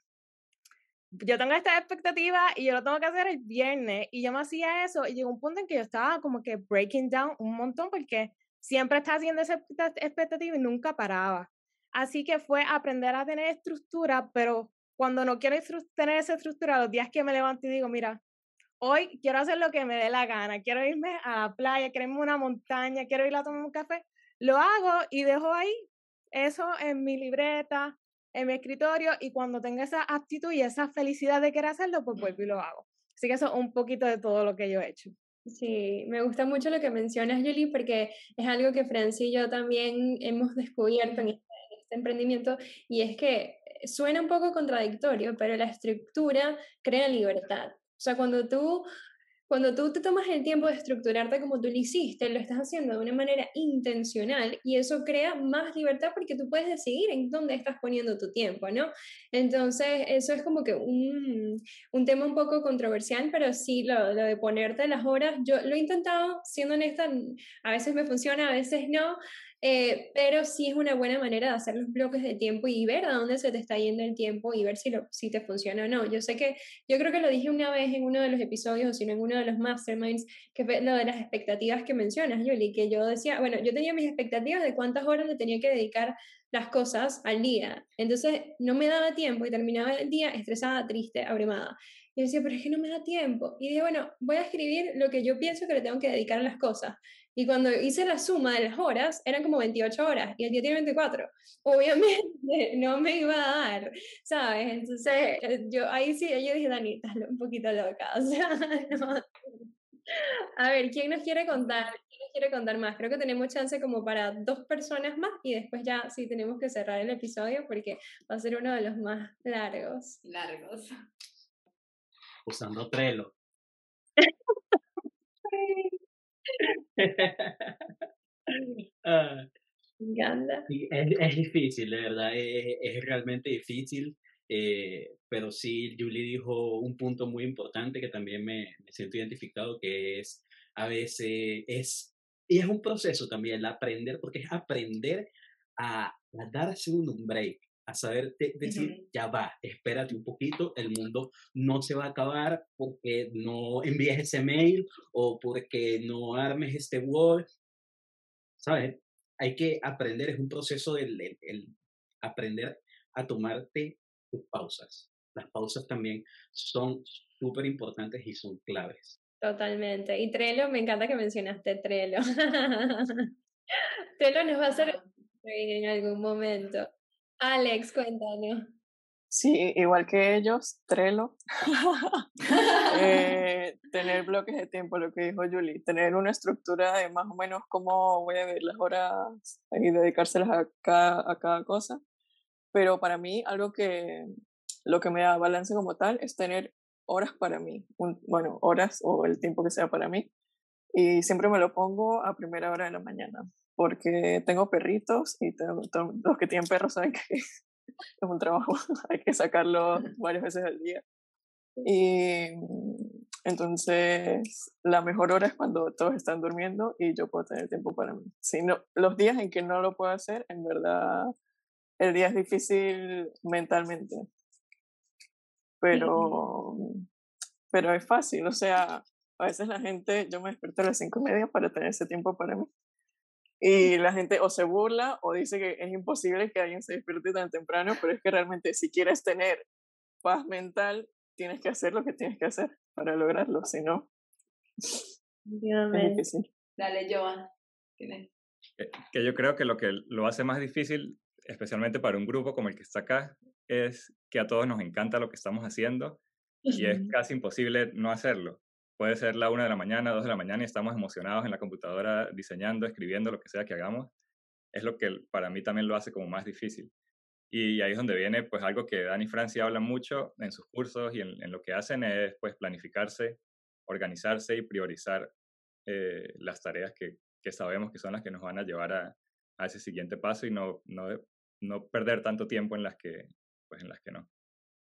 yo tengo esta expectativa y yo lo tengo que hacer el viernes y yo me hacía eso y llegó un punto en que yo estaba como que breaking down un montón porque siempre estaba haciendo esa expectativa y nunca paraba. Así que fue aprender a tener estructura, pero cuando no quiero tener esa estructura, los días que me levanto y digo, mira, hoy quiero hacer lo que me dé la gana, quiero irme a la playa, quiero irme a una montaña, quiero ir a tomar un café, lo hago y dejo ahí eso en mi libreta, en mi escritorio y cuando tenga esa actitud y esa felicidad de querer hacerlo, pues vuelvo y lo hago. Así que eso es un poquito de todo lo que yo he hecho. Sí, me gusta mucho lo que mencionas, Julie, porque es algo que Francia y yo también hemos descubierto en este, este emprendimiento y es que suena un poco contradictorio, pero la estructura crea libertad. O sea, cuando tú cuando tú te tomas el tiempo de estructurarte como tú lo hiciste, lo estás haciendo de una manera intencional y eso crea más libertad porque tú puedes decidir en dónde estás poniendo tu tiempo, ¿no? Entonces, eso es como que un, un tema un poco controversial, pero sí, lo, lo, de ponerte las horas, yo lo he intentado, siendo honesta, a veces me funciona, a veces no. Eh, pero sí es una buena manera de hacer los bloques de tiempo y ver a dónde se te está yendo el tiempo y ver si, lo, si te funciona o no. Yo sé que, yo creo que lo dije una vez en uno de los episodios, o si no en uno de los masterminds, que fue lo de las expectativas que mencionas, Yuli, que yo decía, bueno, yo tenía mis expectativas de cuántas horas le tenía que dedicar las cosas al día. Entonces no me daba tiempo y terminaba el día estresada, triste, abrumada. Y decía, pero es que no me da tiempo. Y dije, bueno, voy a escribir lo que yo pienso que le tengo que dedicar a las cosas. Y cuando hice la suma de las horas, eran como 28 horas y el día tiene 24. Obviamente [LAUGHS] no me iba a dar, ¿sabes? Entonces, eh, yo ahí sí, yo dije, Dani, estás un poquito loca. [LAUGHS] O sea, no. A ver, ¿quién nos quiere contar? ¿Quién nos quiere contar más? Creo que tenemos chance como para dos personas más y después ya sí tenemos que cerrar el episodio porque va a ser uno de los más largos. Largos. Usando Trello. [LAUGHS] [LAUGHS] ah, es, es, difícil, de verdad, es, es realmente difícil. Eh, pero sí, Julie dijo un punto muy importante que también me, me, siento identificado, que es a veces, es, y es un proceso también, el aprender, porque es aprender a, a darse un break, a saber decir, ya va, espérate un poquito, el mundo no se va a acabar porque no envíes ese mail o porque no armes este Word, ¿sabes? Hay que aprender, es un proceso del el, aprender a tomarte tus pausas. Las pausas también son súper importantes y son claves. Totalmente. Y Trello, me encanta que mencionaste Trello. [LAUGHS] Trello nos va a hacer en algún momento. Alex, cuéntanos. Sí, igual que ellos, Trello. [LAUGHS] eh, tener bloques de tiempo, lo que dijo Julie, tener una estructura de más o menos cómo voy a ver las horas y dedicárselas a cada, a cada cosa. Pero para mí, algo que lo que me da balance como tal es tener horas para mí, bueno, horas o el tiempo que sea para mí. Y siempre me lo pongo a primera hora de la mañana porque tengo perritos y los que tienen perros saben que [LAUGHS] es un trabajo, [LAUGHS] hay que sacarlo varias veces al día. Y entonces la mejor hora es cuando todos están durmiendo y yo puedo tener tiempo para mí. Si no, los días en que no lo puedo hacer, en verdad el día es difícil mentalmente. Pero, pero es fácil, o sea, a veces la gente, yo me despierto a las cinco y media para tener ese tiempo para mí. Y la gente o se burla o dice que es imposible que alguien se despierte tan temprano, pero es que realmente si quieres tener paz mental, tienes que hacer lo que tienes que hacer para lograrlo, si no... Dale, Joan. Que yo creo que lo que lo hace más difícil, especialmente para un grupo como el que está acá, es que a todos nos encanta lo que estamos haciendo y es [LAUGHS] casi imposible no hacerlo puede ser la una de la mañana, dos de la mañana y estamos emocionados en la computadora diseñando, escribiendo, lo que sea que hagamos, es lo que para mí también lo hace como más difícil. Y ahí es donde viene pues algo que Dani y Francia hablan mucho en sus cursos y en, lo que hacen es pues planificarse, organizarse y priorizar eh, las tareas que, sabemos que son las que nos van a llevar a, a ese siguiente paso y no, no, no, perder tanto tiempo en las que, pues en las que no.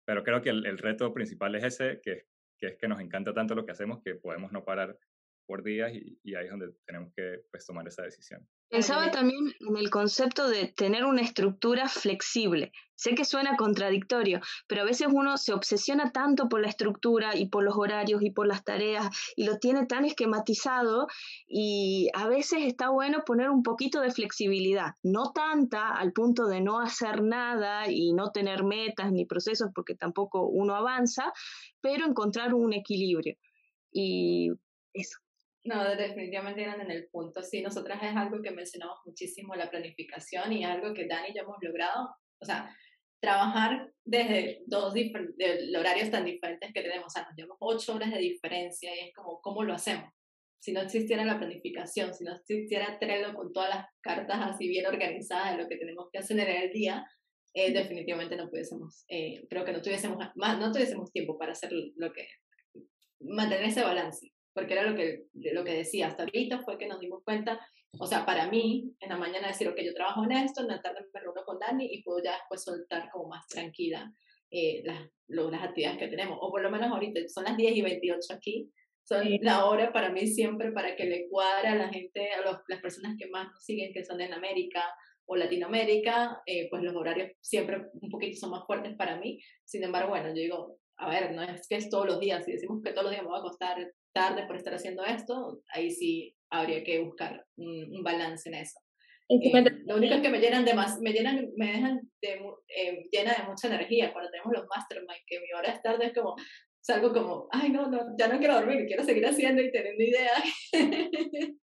Pero creo que el, el reto principal es ese, que es que es que nos encanta tanto lo que hacemos que podemos no parar por días y, y, ahí es donde tenemos que pues, tomar esa decisión. Pensaba también en el concepto de tener una estructura flexible. Sé que suena contradictorio, pero a veces uno se obsesiona tanto por la estructura y por los horarios y por las tareas y lo tiene tan esquematizado y a veces está bueno poner un poquito de flexibilidad, no tanta al punto de no hacer nada y no tener metas ni procesos porque tampoco uno avanza, pero encontrar un equilibrio. Y eso. No, definitivamente eran en el punto. Sí, nosotras es algo que mencionamos muchísimo, la planificación, y algo que Dani y yo hemos logrado. O sea, trabajar desde dos horarios tan diferentes que tenemos. O sea, nos llevamos ocho horas de diferencia y es como, ¿cómo lo hacemos? Si no existiera la planificación, si no existiera Trello con todas las cartas así bien organizadas de lo que tenemos que hacer en el día, eh, definitivamente no pudiésemos, eh, creo que no tuviésemos más, no tuviésemos tiempo para hacer lo que, mantener ese balance porque era lo que, lo que decía hasta ahorita, fue que nos dimos cuenta, o sea, para mí, en la mañana decir, ok, yo trabajo en esto, en la tarde me reúno con Dani y puedo ya después soltar como más tranquila eh, las, las actividades que tenemos, o por lo menos ahorita, son las 10 y 28 aquí, son la hora para mí siempre para que le cuadre a la gente, a los, las personas que más nos siguen, que son en América o Latinoamérica, eh, pues los horarios siempre un poquito son más fuertes para mí. Sin embargo, bueno, yo digo, a ver, no es que es todos los días, si decimos que todos los días me va a costar tarde por estar haciendo esto, ahí sí habría que buscar un, balance en eso. Eh, lo único es que me llenan de más, me llenan, me dejan de, eh, llena de mucha energía cuando tenemos los mastermind, que mi hora es tarde es como, salgo como, ay no, no, ya no quiero dormir, quiero seguir haciendo y teniendo ideas. [LAUGHS]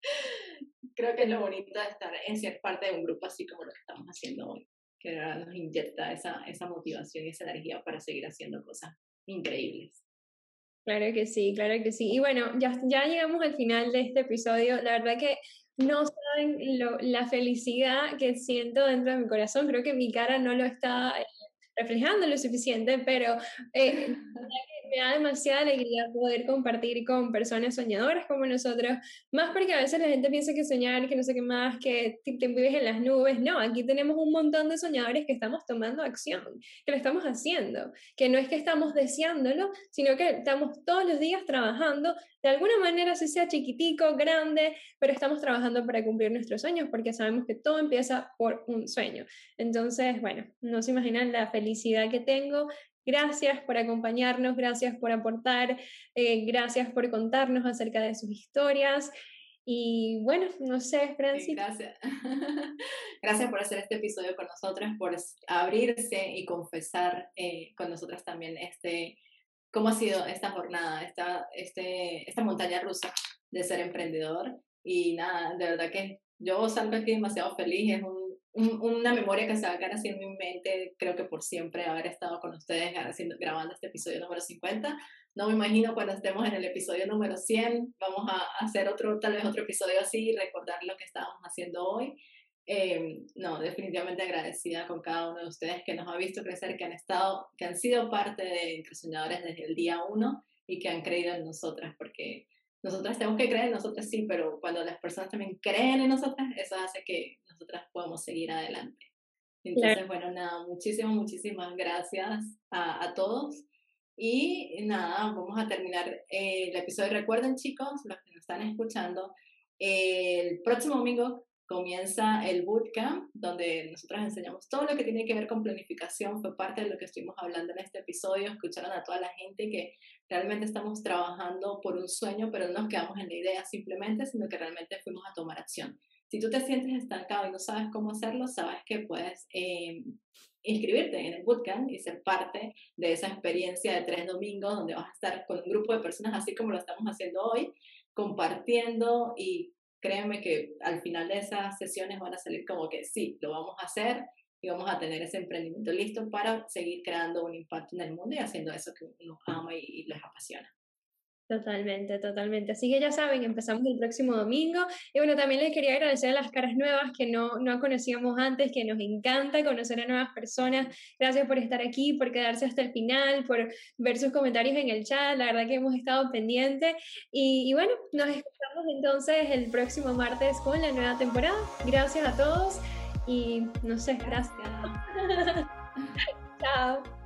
Creo que es lo bonito de estar en ser parte de un grupo así como lo que estamos haciendo hoy, que nos inyecta esa, esa motivación y esa energía para seguir haciendo cosas increíbles. Claro que sí, claro que sí. Y bueno, ya, ya llegamos al final de este episodio. La verdad que no saben la felicidad que siento dentro de mi corazón. Creo que mi cara no lo está eh, reflejando lo suficiente, pero eh, [LAUGHS] me da demasiada alegría poder compartir con personas soñadoras como nosotros, más porque a veces la gente piensa que soñar, que no sé qué más, que te vives en las nubes. No, aquí tenemos un montón de soñadores que estamos tomando acción, que lo estamos haciendo, que no es que estamos deseándolo, sino que estamos todos los días trabajando, de alguna manera, si sea chiquitico, grande, pero estamos trabajando para cumplir nuestros sueños porque sabemos que todo empieza por un sueño. Entonces, bueno, no se imaginan la felicidad que tengo Gracias por acompañarnos, gracias por aportar, eh, gracias por contarnos acerca de sus historias. Y bueno, no sé, Francis. gracias. [LAUGHS] gracias por hacer este episodio con nosotras, por abrirse y confesar eh, con nosotras también este, cómo ha sido esta jornada, esta, este, esta montaña rusa de ser emprendedor. Y nada, de verdad que yo salgo aquí demasiado feliz, es un una memoria que se va a quedar así en mi mente, creo que por siempre haber estado con ustedes haciendo, grabando este episodio número 50. No me imagino cuando estemos en el episodio número 100, vamos a hacer otro, tal vez otro episodio así y recordar lo que estábamos haciendo hoy. Eh, no, definitivamente agradecida con cada uno de ustedes que nos ha visto crecer, que han estado, que han sido parte de Entre Soñadores desde el día uno y que han creído en nosotras, porque nosotras tenemos que creer en nosotras, sí, pero cuando las personas también creen en nosotras, eso hace que nosotras podamos seguir adelante. Entonces, bueno, nada, muchísimas, muchísimas gracias a, a, todos. Y nada, vamos a terminar eh, el episodio. Recuerden, chicos, los que nos están escuchando, el próximo domingo comienza el bootcamp, donde nosotros enseñamos todo lo que tiene que ver con planificación. Fue parte de lo que estuvimos hablando en este episodio. Escucharon a toda la gente que realmente estamos trabajando por un sueño, pero no nos quedamos en la idea simplemente, sino que realmente fuimos a tomar acción. Si tú te sientes estancado y no sabes cómo hacerlo, sabes que puedes eh, inscribirte en el bootcamp y ser parte de esa experiencia de tres domingos donde vas a estar con un grupo de personas así como lo estamos haciendo hoy, compartiendo y créeme que al final de esas sesiones van a salir como que sí, lo vamos a hacer y vamos a tener ese emprendimiento listo para seguir creando un impacto en el mundo y haciendo eso que uno ama y les apasiona. Totalmente, totalmente. Así que ya saben, empezamos el próximo domingo. Y bueno, también les quería agradecer a las caras nuevas que no, no conocíamos antes, que nos encanta conocer a nuevas personas. Gracias por estar aquí, por quedarse hasta el final, por ver sus comentarios en el chat. La verdad que hemos estado pendientes. Y, y bueno, nos escuchamos entonces el próximo martes con la nueva temporada. Gracias a todos y no sé, gracias. [LAUGHS] Chao.